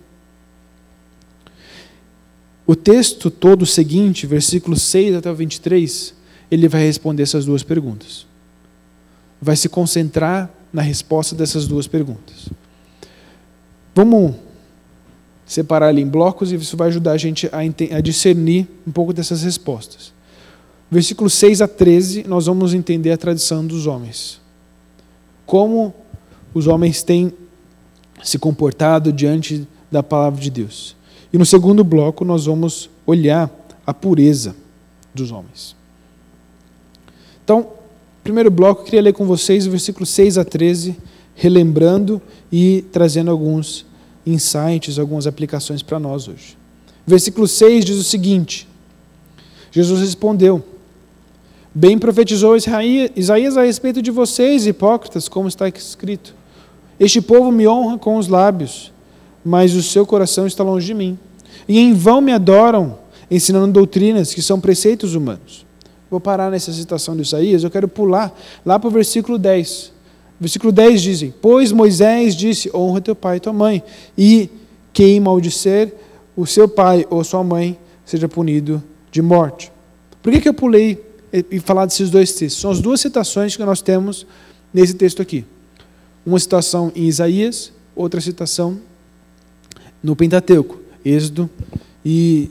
O texto todo seguinte, versículos 6 até o 23, ele vai responder essas duas perguntas. Vai se concentrar na resposta dessas duas perguntas. Vamos separar ali em blocos e isso vai ajudar a gente a discernir um pouco dessas respostas. Versículos 6 a 13, nós vamos entender a tradição dos homens. Como os homens têm se comportado diante da palavra de Deus. E no segundo bloco, nós vamos olhar a pureza dos homens. Então, primeiro bloco, eu queria ler com vocês o versículo 6 a 13, relembrando e trazendo alguns insights, algumas aplicações para nós hoje. Versículo 6 diz o seguinte: Jesus respondeu: Bem profetizou Isaías a respeito de vocês, hipócritas, como está escrito. Este povo me honra com os lábios, mas o seu coração está longe de mim. E em vão me adoram, ensinando doutrinas que são preceitos humanos. Vou parar nessa citação de Isaías, eu quero pular lá para o versículo 10. Versículo 10 dizem: Pois Moisés disse: Honra teu pai e tua mãe, e quem maldizer o seu pai ou sua mãe seja punido de morte. Por que, que eu pulei e falar desses dois textos? São as duas citações que nós temos nesse texto aqui. Uma citação em Isaías, outra citação no Pentateuco, Êxodo e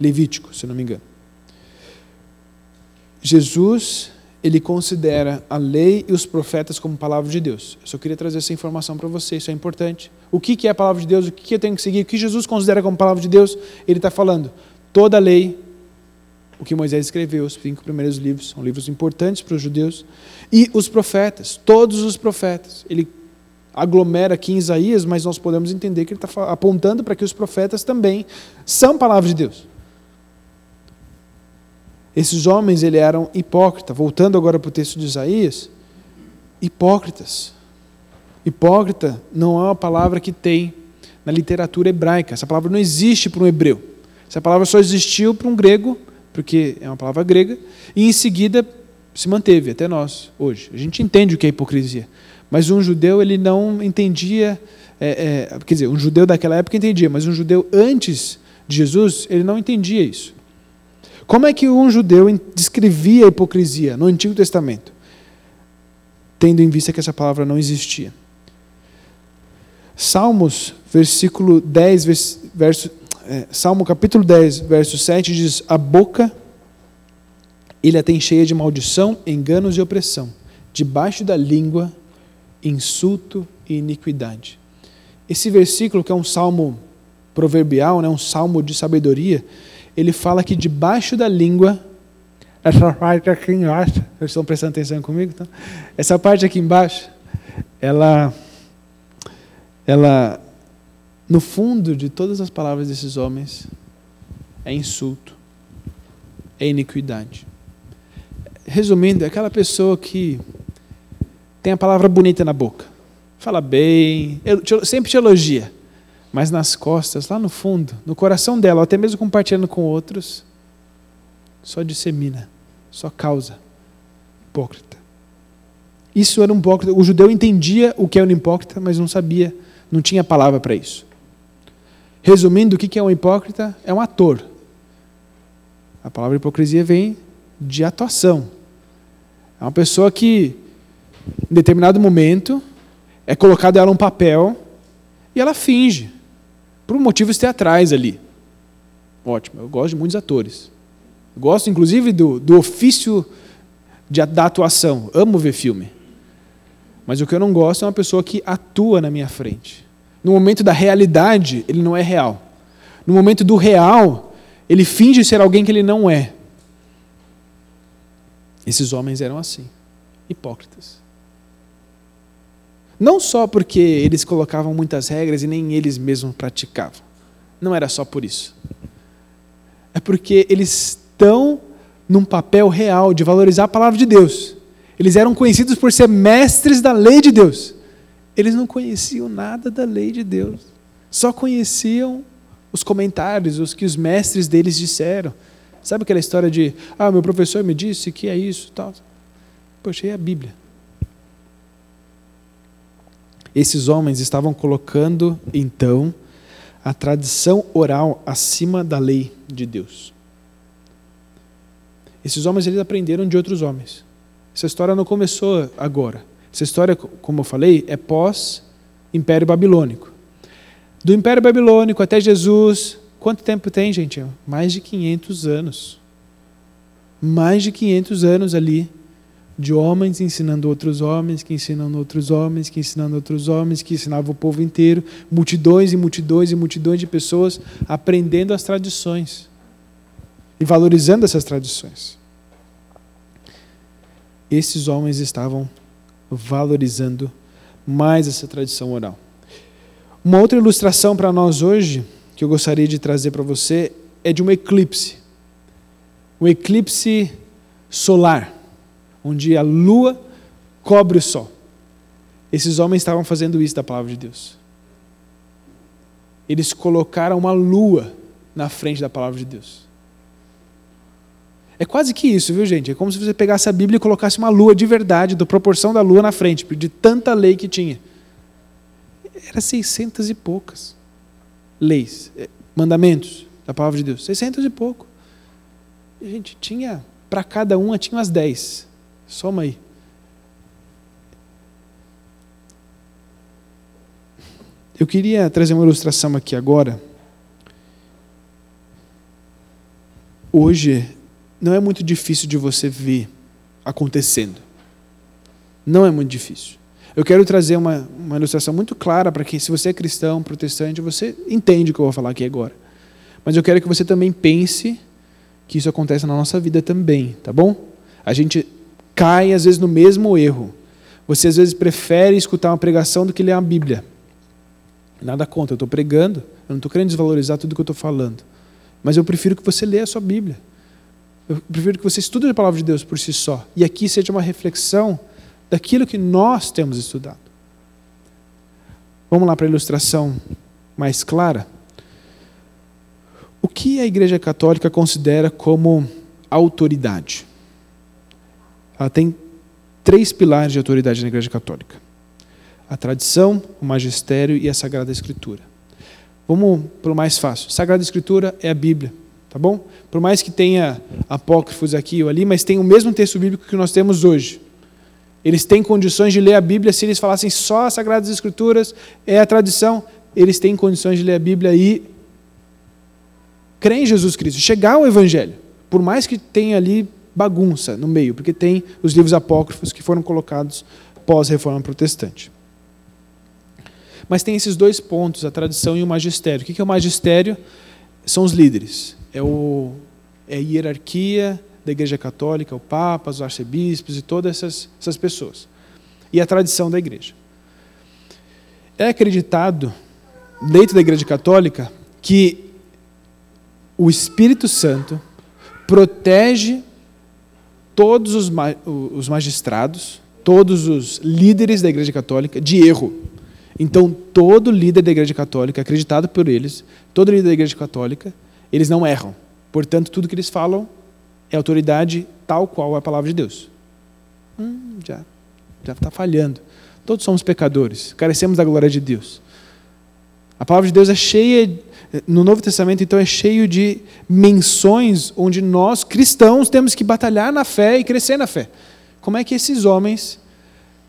Levítico, se não me engano. Jesus ele considera a lei e os profetas como palavra de Deus. Eu só queria trazer essa informação para você, isso é importante. O que é a palavra de Deus? O que eu tenho que seguir? O que Jesus considera como palavra de Deus? Ele está falando toda a lei, o que Moisés escreveu, os cinco primeiros livros, são livros importantes para os judeus, e os profetas, todos os profetas. Ele aglomera aqui em Isaías, mas nós podemos entender que ele está apontando para que os profetas também são palavra de Deus. Esses homens ele eram hipócritas. Voltando agora para o texto de Isaías, hipócritas. Hipócrita não é uma palavra que tem na literatura hebraica. Essa palavra não existe para um hebreu. Essa palavra só existiu para um grego, porque é uma palavra grega, e em seguida se manteve até nós hoje. A gente entende o que é hipocrisia, mas um judeu ele não entendia, é, é, quer dizer, um judeu daquela época entendia, mas um judeu antes de Jesus ele não entendia isso. Como é que um judeu descrevia a hipocrisia no Antigo Testamento? Tendo em vista que essa palavra não existia. Salmos, versículo 10, verso, é, Salmo capítulo 10, verso 7 diz: A boca ele a tem cheia de maldição, enganos e opressão. Debaixo da língua, insulto e iniquidade. Esse versículo, que é um salmo proverbial, né, um salmo de sabedoria, ele fala que debaixo da língua, essa parte aqui embaixo, vocês estão prestando atenção comigo? Então? Essa parte aqui embaixo, ela, ela, no fundo de todas as palavras desses homens, é insulto, é iniquidade. Resumindo, é aquela pessoa que tem a palavra bonita na boca, fala bem, sempre te elogia mas nas costas, lá no fundo, no coração dela, até mesmo compartilhando com outros, só dissemina, só causa. Hipócrita. Isso era um hipócrita. O judeu entendia o que é um hipócrita, mas não sabia, não tinha palavra para isso. Resumindo, o que é um hipócrita? É um ator. A palavra hipocrisia vem de atuação. É uma pessoa que, em determinado momento, é colocado ela um papel e ela finge por motivos teatrais ali. Ótimo, eu gosto de muitos atores. Gosto, inclusive, do, do ofício de, da atuação. Amo ver filme. Mas o que eu não gosto é uma pessoa que atua na minha frente. No momento da realidade, ele não é real. No momento do real, ele finge ser alguém que ele não é. Esses homens eram assim, hipócritas. Não só porque eles colocavam muitas regras e nem eles mesmos praticavam. Não era só por isso. É porque eles estão num papel real de valorizar a palavra de Deus. Eles eram conhecidos por ser mestres da lei de Deus. Eles não conheciam nada da lei de Deus. Só conheciam os comentários, os que os mestres deles disseram. Sabe aquela história de, ah, meu professor me disse que é isso, tal. Poxa, é a Bíblia. Esses homens estavam colocando, então, a tradição oral acima da lei de Deus. Esses homens eles aprenderam de outros homens. Essa história não começou agora. Essa história, como eu falei, é pós Império Babilônico. Do Império Babilônico até Jesus, quanto tempo tem, gente? Mais de 500 anos. Mais de 500 anos ali de homens ensinando outros homens, que ensinando outros homens, que ensinando outros homens, que ensinava o povo inteiro, multidões e multidões e multidões de pessoas aprendendo as tradições e valorizando essas tradições. Esses homens estavam valorizando mais essa tradição oral. Uma outra ilustração para nós hoje, que eu gostaria de trazer para você, é de um eclipse. Um eclipse solar onde a lua cobre o sol. Esses homens estavam fazendo isso da palavra de Deus. Eles colocaram uma lua na frente da palavra de Deus. É quase que isso, viu, gente? É como se você pegasse a Bíblia e colocasse uma lua de verdade, da proporção da lua na frente, de tanta lei que tinha. Era seiscentas e poucas leis, eh, mandamentos da palavra de Deus. Seiscentos e pouco. Gente, tinha, para cada uma, tinha umas dez. Soma aí. Eu queria trazer uma ilustração aqui agora. Hoje não é muito difícil de você ver acontecendo. Não é muito difícil. Eu quero trazer uma, uma ilustração muito clara para que, se você é cristão, protestante, você entende o que eu vou falar aqui agora. Mas eu quero que você também pense que isso acontece na nossa vida também, tá bom? A gente cai às vezes no mesmo erro. Você às vezes prefere escutar uma pregação do que ler a Bíblia. Nada contra, eu estou pregando, eu não estou querendo desvalorizar tudo que eu estou falando. Mas eu prefiro que você leia a sua Bíblia. Eu prefiro que você estude a palavra de Deus por si só. E aqui seja uma reflexão daquilo que nós temos estudado. Vamos lá para a ilustração mais clara. O que a Igreja Católica considera como autoridade? Ela tem três pilares de autoridade na Igreja Católica: a tradição, o magistério e a Sagrada Escritura. Vamos para o mais fácil. Sagrada Escritura é a Bíblia, tá bom? Por mais que tenha apócrifos aqui ou ali, mas tem o mesmo texto bíblico que nós temos hoje. Eles têm condições de ler a Bíblia se eles falassem só as Sagradas Escrituras, é a tradição, eles têm condições de ler a Bíblia e crer em Jesus Cristo, chegar ao Evangelho. Por mais que tenha ali bagunça no meio, porque tem os livros apócrifos que foram colocados pós-reforma protestante. Mas tem esses dois pontos, a tradição e o magistério. O que é o magistério? São os líderes. É, o, é a hierarquia da Igreja Católica, o Papa, os arcebispos e todas essas, essas pessoas. E a tradição da Igreja. É acreditado, dentro da Igreja Católica, que o Espírito Santo protege todos os, os magistrados, todos os líderes da Igreja Católica de erro. Então, todo líder da Igreja Católica, acreditado por eles, todo líder da Igreja Católica, eles não erram. Portanto, tudo que eles falam é autoridade tal qual é a palavra de Deus. Hum, já já está falhando. Todos somos pecadores, carecemos da glória de Deus. A palavra de Deus é cheia no Novo Testamento, então, é cheio de menções onde nós, cristãos, temos que batalhar na fé e crescer na fé. Como é que esses homens,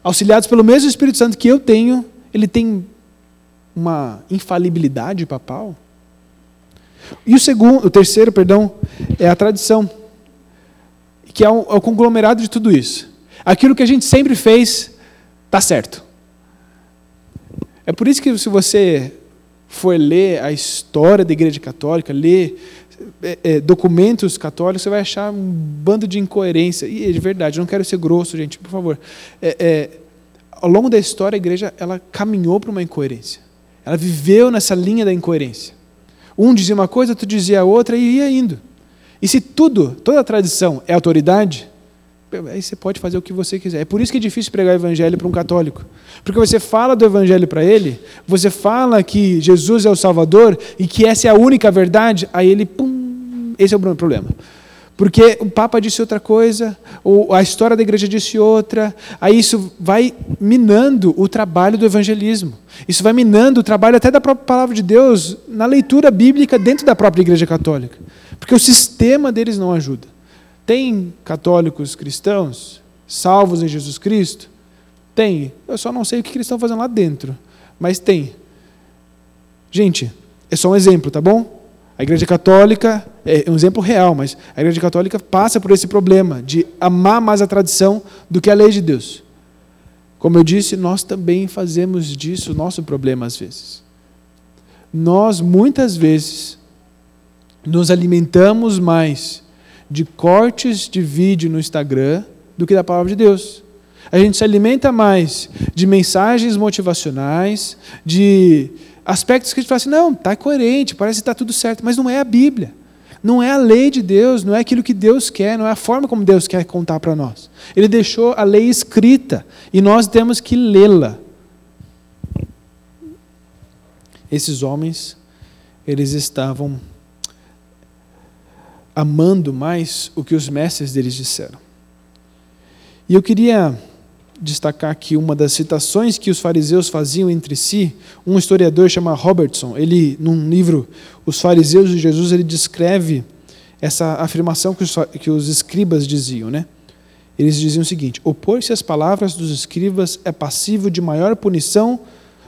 auxiliados pelo mesmo Espírito Santo que eu tenho, ele tem uma infalibilidade papal? E o segundo, o terceiro, perdão, é a tradição, que é o, é o conglomerado de tudo isso. Aquilo que a gente sempre fez está certo. É por isso que se você for ler a história da Igreja Católica, ler é, é, documentos católicos, você vai achar um bando de incoerência. E de verdade, não quero ser grosso, gente, por favor. É, é, ao longo da história, a igreja ela caminhou para uma incoerência. Ela viveu nessa linha da incoerência. Um dizia uma coisa, outro dizia outra e ia indo. E se tudo, toda a tradição é autoridade, aí você pode fazer o que você quiser. É por isso que é difícil pregar o evangelho para um católico. Porque você fala do evangelho para ele, você fala que Jesus é o Salvador e que essa é a única verdade, aí ele, pum, esse é o problema. Porque o Papa disse outra coisa, ou a história da igreja disse outra, aí isso vai minando o trabalho do evangelismo. Isso vai minando o trabalho até da própria palavra de Deus na leitura bíblica dentro da própria igreja católica. Porque o sistema deles não ajuda. Tem católicos cristãos salvos em Jesus Cristo? Tem. Eu só não sei o que eles estão fazendo lá dentro. Mas tem. Gente, é só um exemplo, tá bom? A Igreja Católica é um exemplo real, mas a Igreja Católica passa por esse problema de amar mais a tradição do que a lei de Deus. Como eu disse, nós também fazemos disso nosso problema às vezes. Nós muitas vezes nos alimentamos mais de cortes de vídeo no Instagram do que da palavra de Deus. A gente se alimenta mais de mensagens motivacionais, de aspectos que a gente fala assim, não, está coerente, parece que está tudo certo, mas não é a Bíblia. Não é a lei de Deus, não é aquilo que Deus quer, não é a forma como Deus quer contar para nós. Ele deixou a lei escrita e nós temos que lê-la. Esses homens, eles estavam amando mais o que os mestres deles disseram. E eu queria destacar aqui uma das citações que os fariseus faziam entre si. Um historiador chamado Robertson, ele num livro Os Fariseus de Jesus, ele descreve essa afirmação que os, que os escribas diziam, né? Eles diziam o seguinte: opor-se às palavras dos escribas é passível de maior punição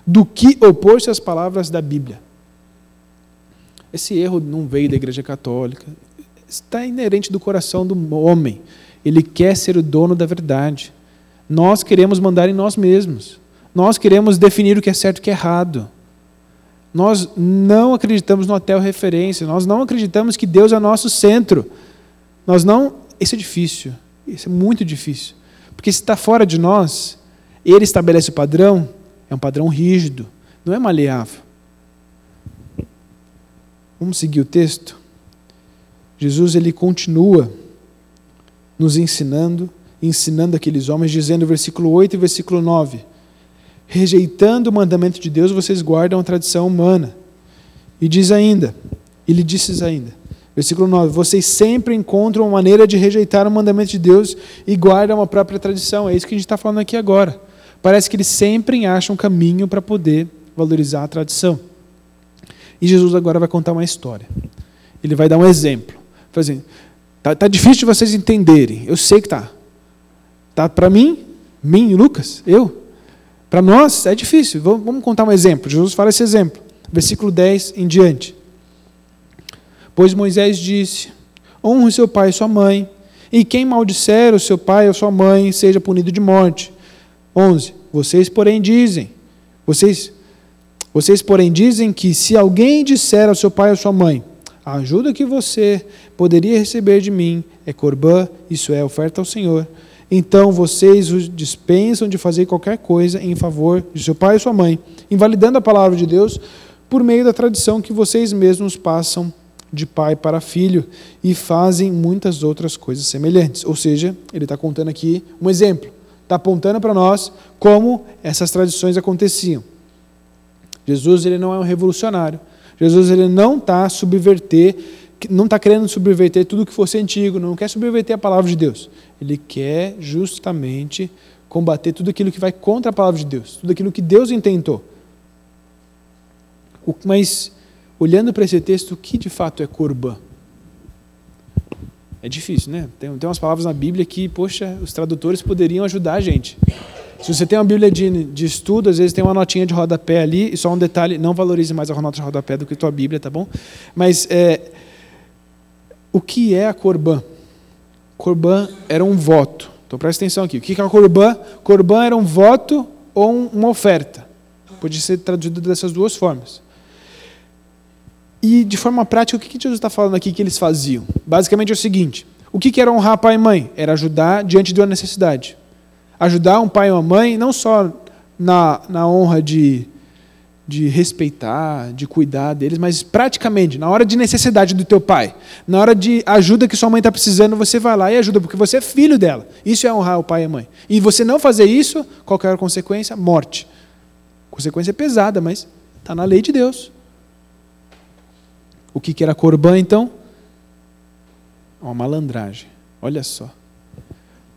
do que opor-se às palavras da Bíblia. Esse erro não veio da Igreja Católica, está inerente do coração do homem. Ele quer ser o dono da verdade. Nós queremos mandar em nós mesmos. Nós queremos definir o que é certo e o que é errado. Nós não acreditamos no hotel referência. Nós não acreditamos que Deus é nosso centro. Nós não. Isso é difícil. Isso é muito difícil. Porque se está fora de nós, ele estabelece o padrão, é um padrão rígido, não é maleável. Vamos seguir o texto? Jesus ele continua nos ensinando, ensinando aqueles homens, dizendo versículo 8 e versículo 9: Rejeitando o mandamento de Deus, vocês guardam a tradição humana. E diz ainda, e lhe disse ainda, versículo 9: Vocês sempre encontram maneira de rejeitar o mandamento de Deus e guardam a própria tradição. É isso que a gente está falando aqui agora. Parece que eles sempre acham um caminho para poder valorizar a tradição. E Jesus agora vai contar uma história. Ele vai dar um exemplo. Assim, tá, tá difícil de vocês entenderem. Eu sei que tá. Tá para mim, mim, Lucas, eu. Para nós é difícil. Vamos, vamos contar um exemplo. Jesus fala esse exemplo. Versículo 10 em diante. Pois Moisés disse: Honre seu pai e sua mãe, e quem maldisser o seu pai ou sua mãe seja punido de morte. 11. Vocês, porém, dizem: Vocês, vocês, porém, dizem que se alguém disser ao seu pai ou sua mãe: a ajuda que você poderia receber de mim é corbã, isso é, oferta ao Senhor. Então vocês os dispensam de fazer qualquer coisa em favor de seu pai e sua mãe, invalidando a palavra de Deus por meio da tradição que vocês mesmos passam de pai para filho e fazem muitas outras coisas semelhantes. Ou seja, ele está contando aqui um exemplo, está apontando para nós como essas tradições aconteciam. Jesus ele não é um revolucionário, Jesus ele não está subverter, não está querendo subverter tudo que fosse antigo, não quer subverter a palavra de Deus. Ele quer justamente combater tudo aquilo que vai contra a palavra de Deus, tudo aquilo que Deus intentou. Mas, olhando para esse texto, o que de fato é corban? É difícil, né? Tem, tem umas palavras na Bíblia que, poxa, os tradutores poderiam ajudar a gente. Se você tem uma Bíblia de, de estudo, às vezes tem uma notinha de rodapé ali, e só um detalhe, não valorize mais a nota de rodapé do que a tua Bíblia, tá bom? Mas é, o que é a Corban? Corban era um voto. Então presta atenção aqui. O que é a Corban? Corban era um voto ou um, uma oferta. Pode ser traduzido dessas duas formas. E de forma prática, o que Jesus está falando aqui que eles faziam? Basicamente é o seguinte: o que era honrar pai e mãe? Era ajudar diante de uma necessidade ajudar um pai e uma mãe, não só na, na honra de, de respeitar, de cuidar deles, mas praticamente, na hora de necessidade do teu pai, na hora de ajuda que sua mãe está precisando, você vai lá e ajuda, porque você é filho dela. Isso é honrar o pai e a mãe. E você não fazer isso, qual é consequência? Morte. Consequência pesada, mas está na lei de Deus. O que, que era corbã, então? Uma malandragem. Olha só.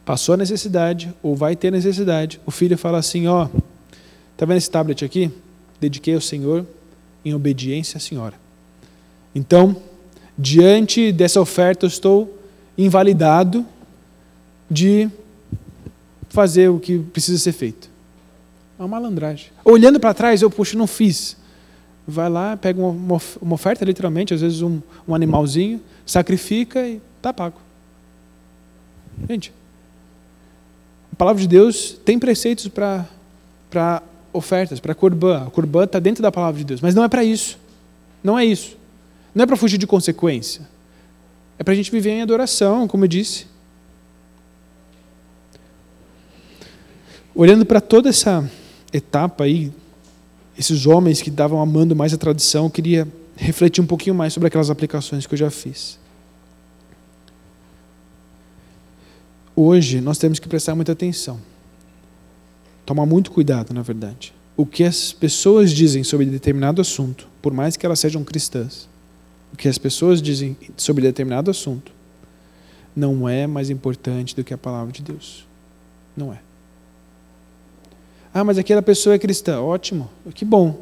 Passou a necessidade, ou vai ter necessidade, o filho fala assim: ó, tá vendo esse tablet aqui? dediquei ao Senhor em obediência à Senhora. Então, diante dessa oferta, eu estou invalidado de fazer o que precisa ser feito. É uma malandragem. Olhando para trás, eu, puxo, não fiz. Vai lá, pega uma, uma oferta, literalmente, às vezes um, um animalzinho, sacrifica e está pago. Gente, palavra de Deus tem preceitos para ofertas, para Corban. A Corban está dentro da palavra de Deus, mas não é para isso. Não é isso. Não é para fugir de consequência. É para a gente viver em adoração, como eu disse. Olhando para toda essa etapa aí, esses homens que estavam amando mais a tradição, eu queria refletir um pouquinho mais sobre aquelas aplicações que eu já fiz. Hoje nós temos que prestar muita atenção tomar muito cuidado, na verdade. O que as pessoas dizem sobre determinado assunto, por mais que elas sejam cristãs, o que as pessoas dizem sobre determinado assunto, não é mais importante do que a palavra de Deus. Não é. Ah, mas aquela pessoa é cristã. Ótimo, que bom.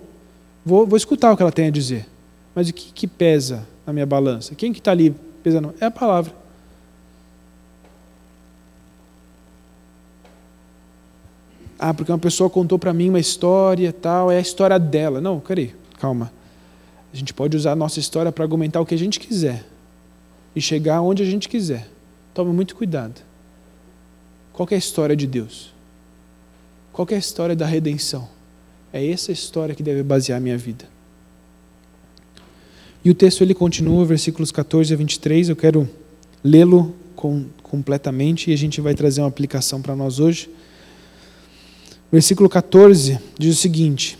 Vou, vou escutar o que ela tem a dizer. Mas o que, que pesa na minha balança? Quem que está ali pesando? É a palavra. Ah, porque uma pessoa contou para mim uma história tal, é a história dela. Não, peraí, calma. A gente pode usar a nossa história para argumentar o que a gente quiser e chegar onde a gente quiser. Tome muito cuidado. Qual é a história de Deus? Qual é a história da redenção? É essa história que deve basear a minha vida. E o texto ele continua, versículos 14 a 23. Eu quero lê-lo com, completamente e a gente vai trazer uma aplicação para nós hoje. Versículo 14 diz o seguinte: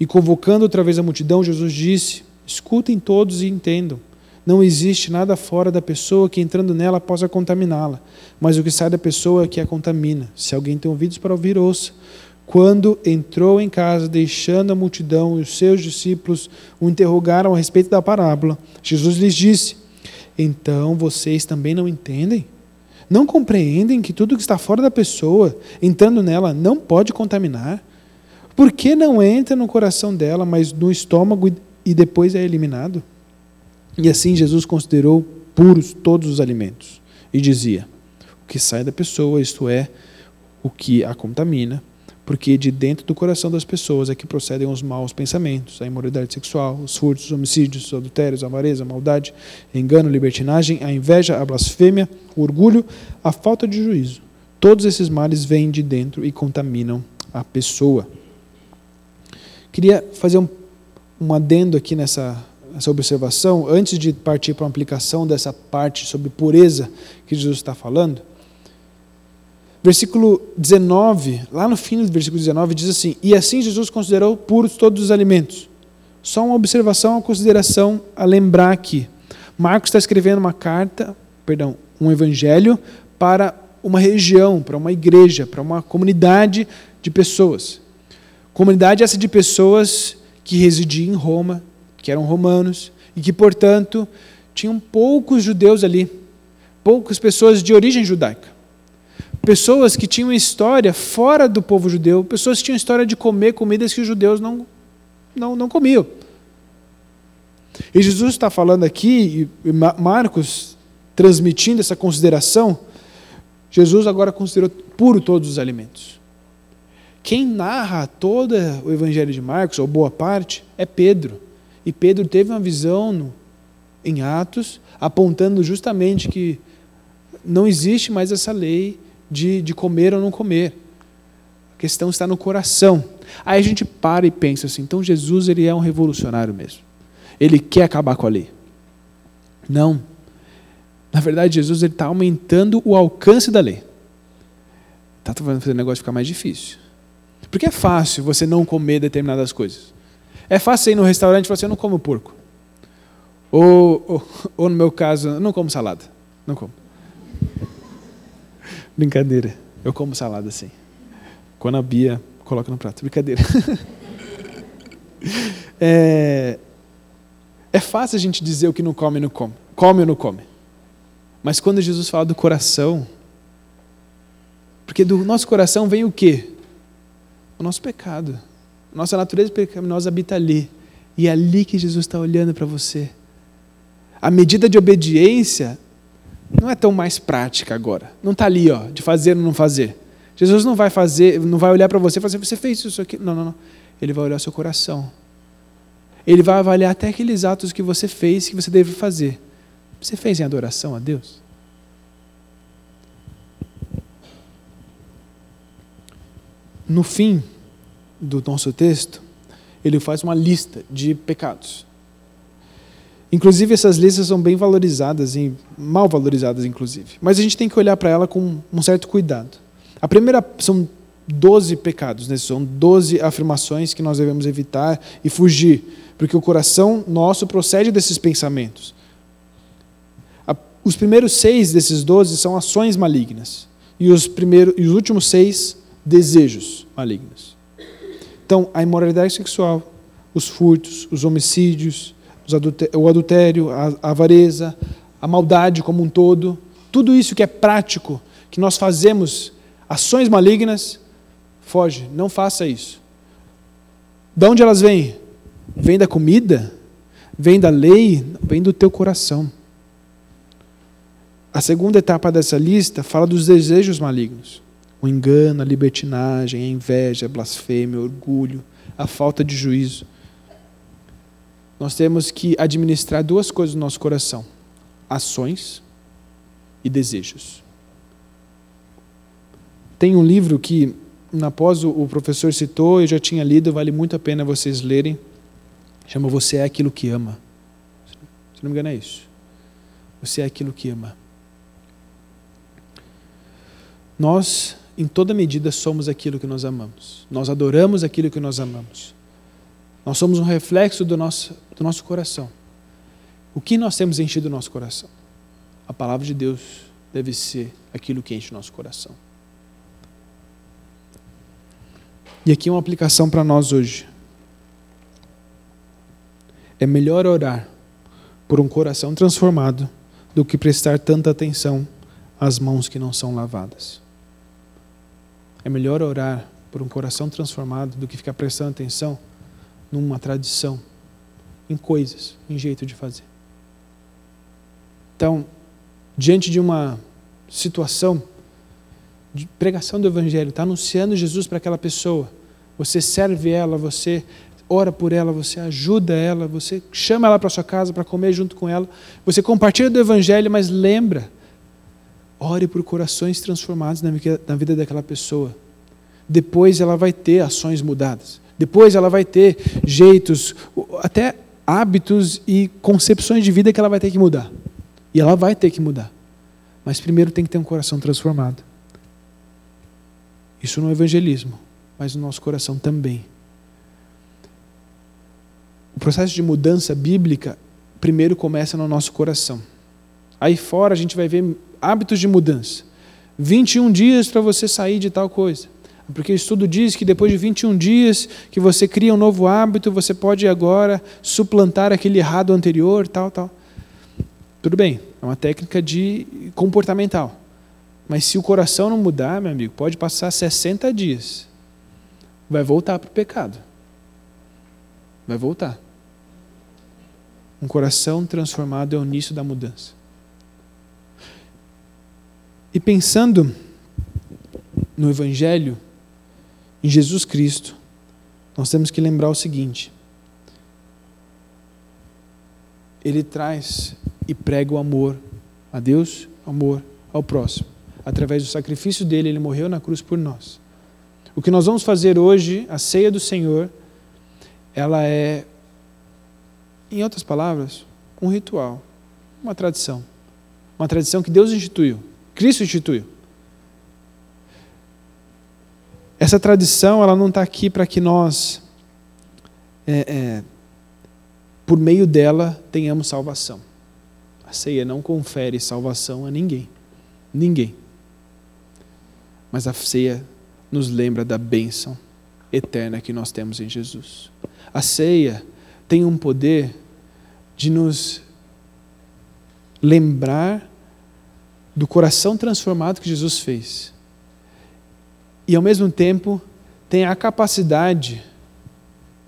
E convocando outra vez a multidão, Jesus disse: Escutem todos e entendam. Não existe nada fora da pessoa que entrando nela possa contaminá-la, mas o que sai da pessoa é que a contamina. Se alguém tem ouvidos para ouvir, ouça. Quando entrou em casa, deixando a multidão e os seus discípulos o interrogaram a respeito da parábola, Jesus lhes disse: Então vocês também não entendem? Não compreendem que tudo que está fora da pessoa, entrando nela, não pode contaminar? Por que não entra no coração dela, mas no estômago e depois é eliminado? E assim Jesus considerou puros todos os alimentos e dizia: O que sai da pessoa, isto é, o que a contamina, porque de dentro do coração das pessoas é que procedem os maus pensamentos, a imoralidade sexual, os furtos, os homicídios, os adultérios, a avareza, a maldade, engano, libertinagem, a inveja, a blasfêmia, o orgulho, a falta de juízo. Todos esses males vêm de dentro e contaminam a pessoa. Queria fazer um, um adendo aqui nessa, nessa observação, antes de partir para uma aplicação dessa parte sobre pureza que Jesus está falando. Versículo 19, lá no fim do versículo 19, diz assim: E assim Jesus considerou puros todos os alimentos. Só uma observação, uma consideração a lembrar aqui. Marcos está escrevendo uma carta, perdão, um evangelho para uma região, para uma igreja, para uma comunidade de pessoas. Comunidade essa de pessoas que residiam em Roma, que eram romanos, e que, portanto, tinham poucos judeus ali, poucas pessoas de origem judaica pessoas que tinham história fora do povo judeu, pessoas que tinham história de comer comidas que os judeus não, não, não comiam. E Jesus está falando aqui, e Marcos transmitindo essa consideração, Jesus agora considerou puro todos os alimentos. Quem narra todo o Evangelho de Marcos, ou boa parte, é Pedro. E Pedro teve uma visão no, em Atos, apontando justamente que não existe mais essa lei de, de comer ou não comer. A questão está no coração. Aí a gente para e pensa assim: então Jesus ele é um revolucionário mesmo. Ele quer acabar com a lei. Não. Na verdade, Jesus está aumentando o alcance da lei. Está fazendo o negócio ficar mais difícil. Porque é fácil você não comer determinadas coisas. É fácil ir no restaurante e falar assim, eu não como porco. Ou, ou, ou no meu caso, eu não como salada. Não como. Brincadeira. Eu como salada sim. Quando a Bia coloca no prato. Brincadeira. é, é fácil a gente dizer o que não come, não come. Come ou não come. Mas quando Jesus fala do coração, porque do nosso coração vem o quê? O nosso pecado. Nossa natureza pecaminosa habita ali. E é ali que Jesus está olhando para você. A medida de obediência não é tão mais prática agora. Não está ali, ó, de fazer ou não fazer. Jesus não vai fazer, não vai olhar para você e fazer, você fez isso aqui. Não, não, não. Ele vai olhar o seu coração. Ele vai avaliar até aqueles atos que você fez que você deve fazer. Você fez em adoração a Deus? No fim do nosso texto, ele faz uma lista de pecados. Inclusive, essas listas são bem valorizadas, e mal valorizadas, inclusive. Mas a gente tem que olhar para ela com um certo cuidado. A primeira são 12 pecados, né? são 12 afirmações que nós devemos evitar e fugir, porque o coração nosso procede desses pensamentos. Os primeiros seis desses 12 são ações malignas, e os, primeiros, e os últimos seis, desejos malignos. Então, a imoralidade sexual, os furtos, os homicídios, o adultério, a avareza, a maldade como um todo, tudo isso que é prático, que nós fazemos, ações malignas, foge, não faça isso. De onde elas vêm? Vem da comida? Vem da lei? Vem do teu coração. A segunda etapa dessa lista fala dos desejos malignos. O engano, a libertinagem, a inveja, a blasfêmia, o orgulho, a falta de juízo nós temos que administrar duas coisas no nosso coração: ações e desejos. Tem um livro que, após o professor citou, eu já tinha lido, vale muito a pena vocês lerem. Chama Você é aquilo que ama. Se não me engano, é isso. Você é aquilo que ama. Nós, em toda medida, somos aquilo que nós amamos. Nós adoramos aquilo que nós amamos. Nós somos um reflexo do nosso, do nosso coração. O que nós temos enchido o nosso coração? A palavra de Deus deve ser aquilo que enche o nosso coração. E aqui uma aplicação para nós hoje. É melhor orar por um coração transformado do que prestar tanta atenção às mãos que não são lavadas. É melhor orar por um coração transformado do que ficar prestando atenção numa tradição, em coisas, em jeito de fazer. Então, diante de uma situação de pregação do Evangelho, está anunciando Jesus para aquela pessoa, você serve ela, você ora por ela, você ajuda ela, você chama ela para sua casa para comer junto com ela, você compartilha do Evangelho, mas lembra, ore por corações transformados na vida daquela pessoa. Depois ela vai ter ações mudadas. Depois ela vai ter jeitos, até hábitos e concepções de vida que ela vai ter que mudar. E ela vai ter que mudar. Mas primeiro tem que ter um coração transformado. Isso no evangelismo, mas no nosso coração também. O processo de mudança bíblica primeiro começa no nosso coração. Aí fora a gente vai ver hábitos de mudança. 21 dias para você sair de tal coisa. Porque o estudo diz que depois de 21 dias que você cria um novo hábito, você pode agora suplantar aquele errado anterior, tal, tal. Tudo bem, é uma técnica de comportamental. Mas se o coração não mudar, meu amigo, pode passar 60 dias. Vai voltar para o pecado. Vai voltar. Um coração transformado é o início da mudança. E pensando no Evangelho, em Jesus Cristo, nós temos que lembrar o seguinte: Ele traz e prega o amor a Deus, amor ao próximo. Através do sacrifício dele, ele morreu na cruz por nós. O que nós vamos fazer hoje, a ceia do Senhor, ela é, em outras palavras, um ritual, uma tradição. Uma tradição que Deus instituiu, Cristo instituiu. Essa tradição ela não está aqui para que nós, é, é, por meio dela, tenhamos salvação. A ceia não confere salvação a ninguém. Ninguém. Mas a ceia nos lembra da bênção eterna que nós temos em Jesus. A ceia tem um poder de nos lembrar do coração transformado que Jesus fez. E ao mesmo tempo tem a capacidade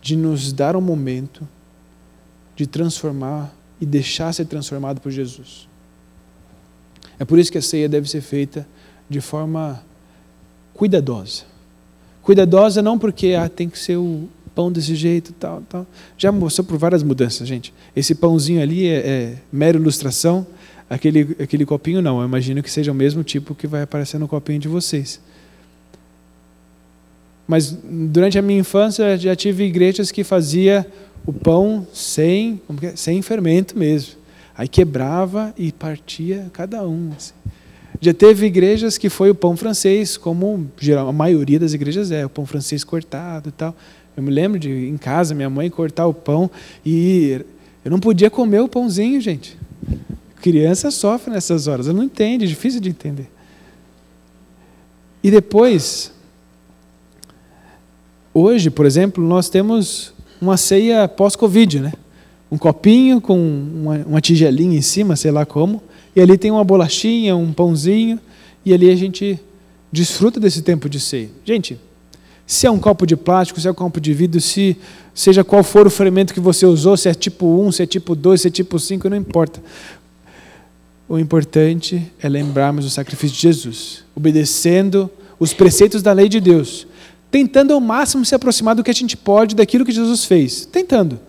de nos dar um momento de transformar e deixar ser transformado por Jesus. É por isso que a ceia deve ser feita de forma cuidadosa. Cuidadosa não porque ah, tem que ser o pão desse jeito, tal, tal. Já mostrou por várias mudanças, gente. Esse pãozinho ali é, é mera ilustração. Aquele, aquele copinho não. Eu imagino que seja o mesmo tipo que vai aparecer no copinho de vocês. Mas durante a minha infância já tive igrejas que fazia o pão sem, é? sem fermento mesmo. Aí quebrava e partia cada um. Assim. Já teve igrejas que foi o pão francês, como a maioria das igrejas é, o pão francês cortado e tal. Eu me lembro de em casa minha mãe cortar o pão e eu não podia comer o pãozinho, gente. Criança sofre nessas horas, ela não entende, é difícil de entender. E depois, hoje, por exemplo, nós temos uma ceia pós-Covid, né? Um copinho com uma, uma tigelinha em cima, sei lá como, e ali tem uma bolachinha, um pãozinho, e ali a gente desfruta desse tempo de ceia. Gente, se é um copo de plástico, se é um copo de vidro, se seja qual for o fermento que você usou, se é tipo 1, se é tipo 2, se é tipo 5, não importa. O importante é lembrarmos o sacrifício de Jesus, obedecendo os preceitos da lei de Deus, tentando ao máximo se aproximar do que a gente pode daquilo que Jesus fez. Tentando.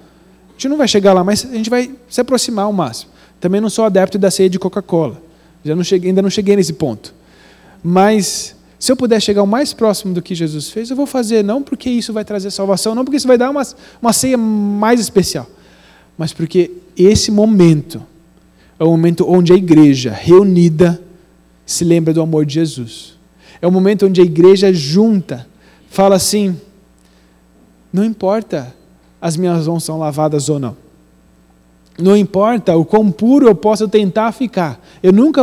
A gente não vai chegar lá, mas a gente vai se aproximar ao máximo. Também não sou adepto da ceia de Coca-Cola. Já não cheguei, ainda não cheguei nesse ponto. Mas se eu puder chegar o mais próximo do que Jesus fez, eu vou fazer, não porque isso vai trazer salvação, não porque isso vai dar uma, uma ceia mais especial, mas porque esse momento é o momento onde a igreja reunida se lembra do amor de Jesus. É o momento onde a igreja junta fala assim: não importa as minhas mãos são lavadas ou não. Não importa o quão puro eu possa tentar ficar, eu nunca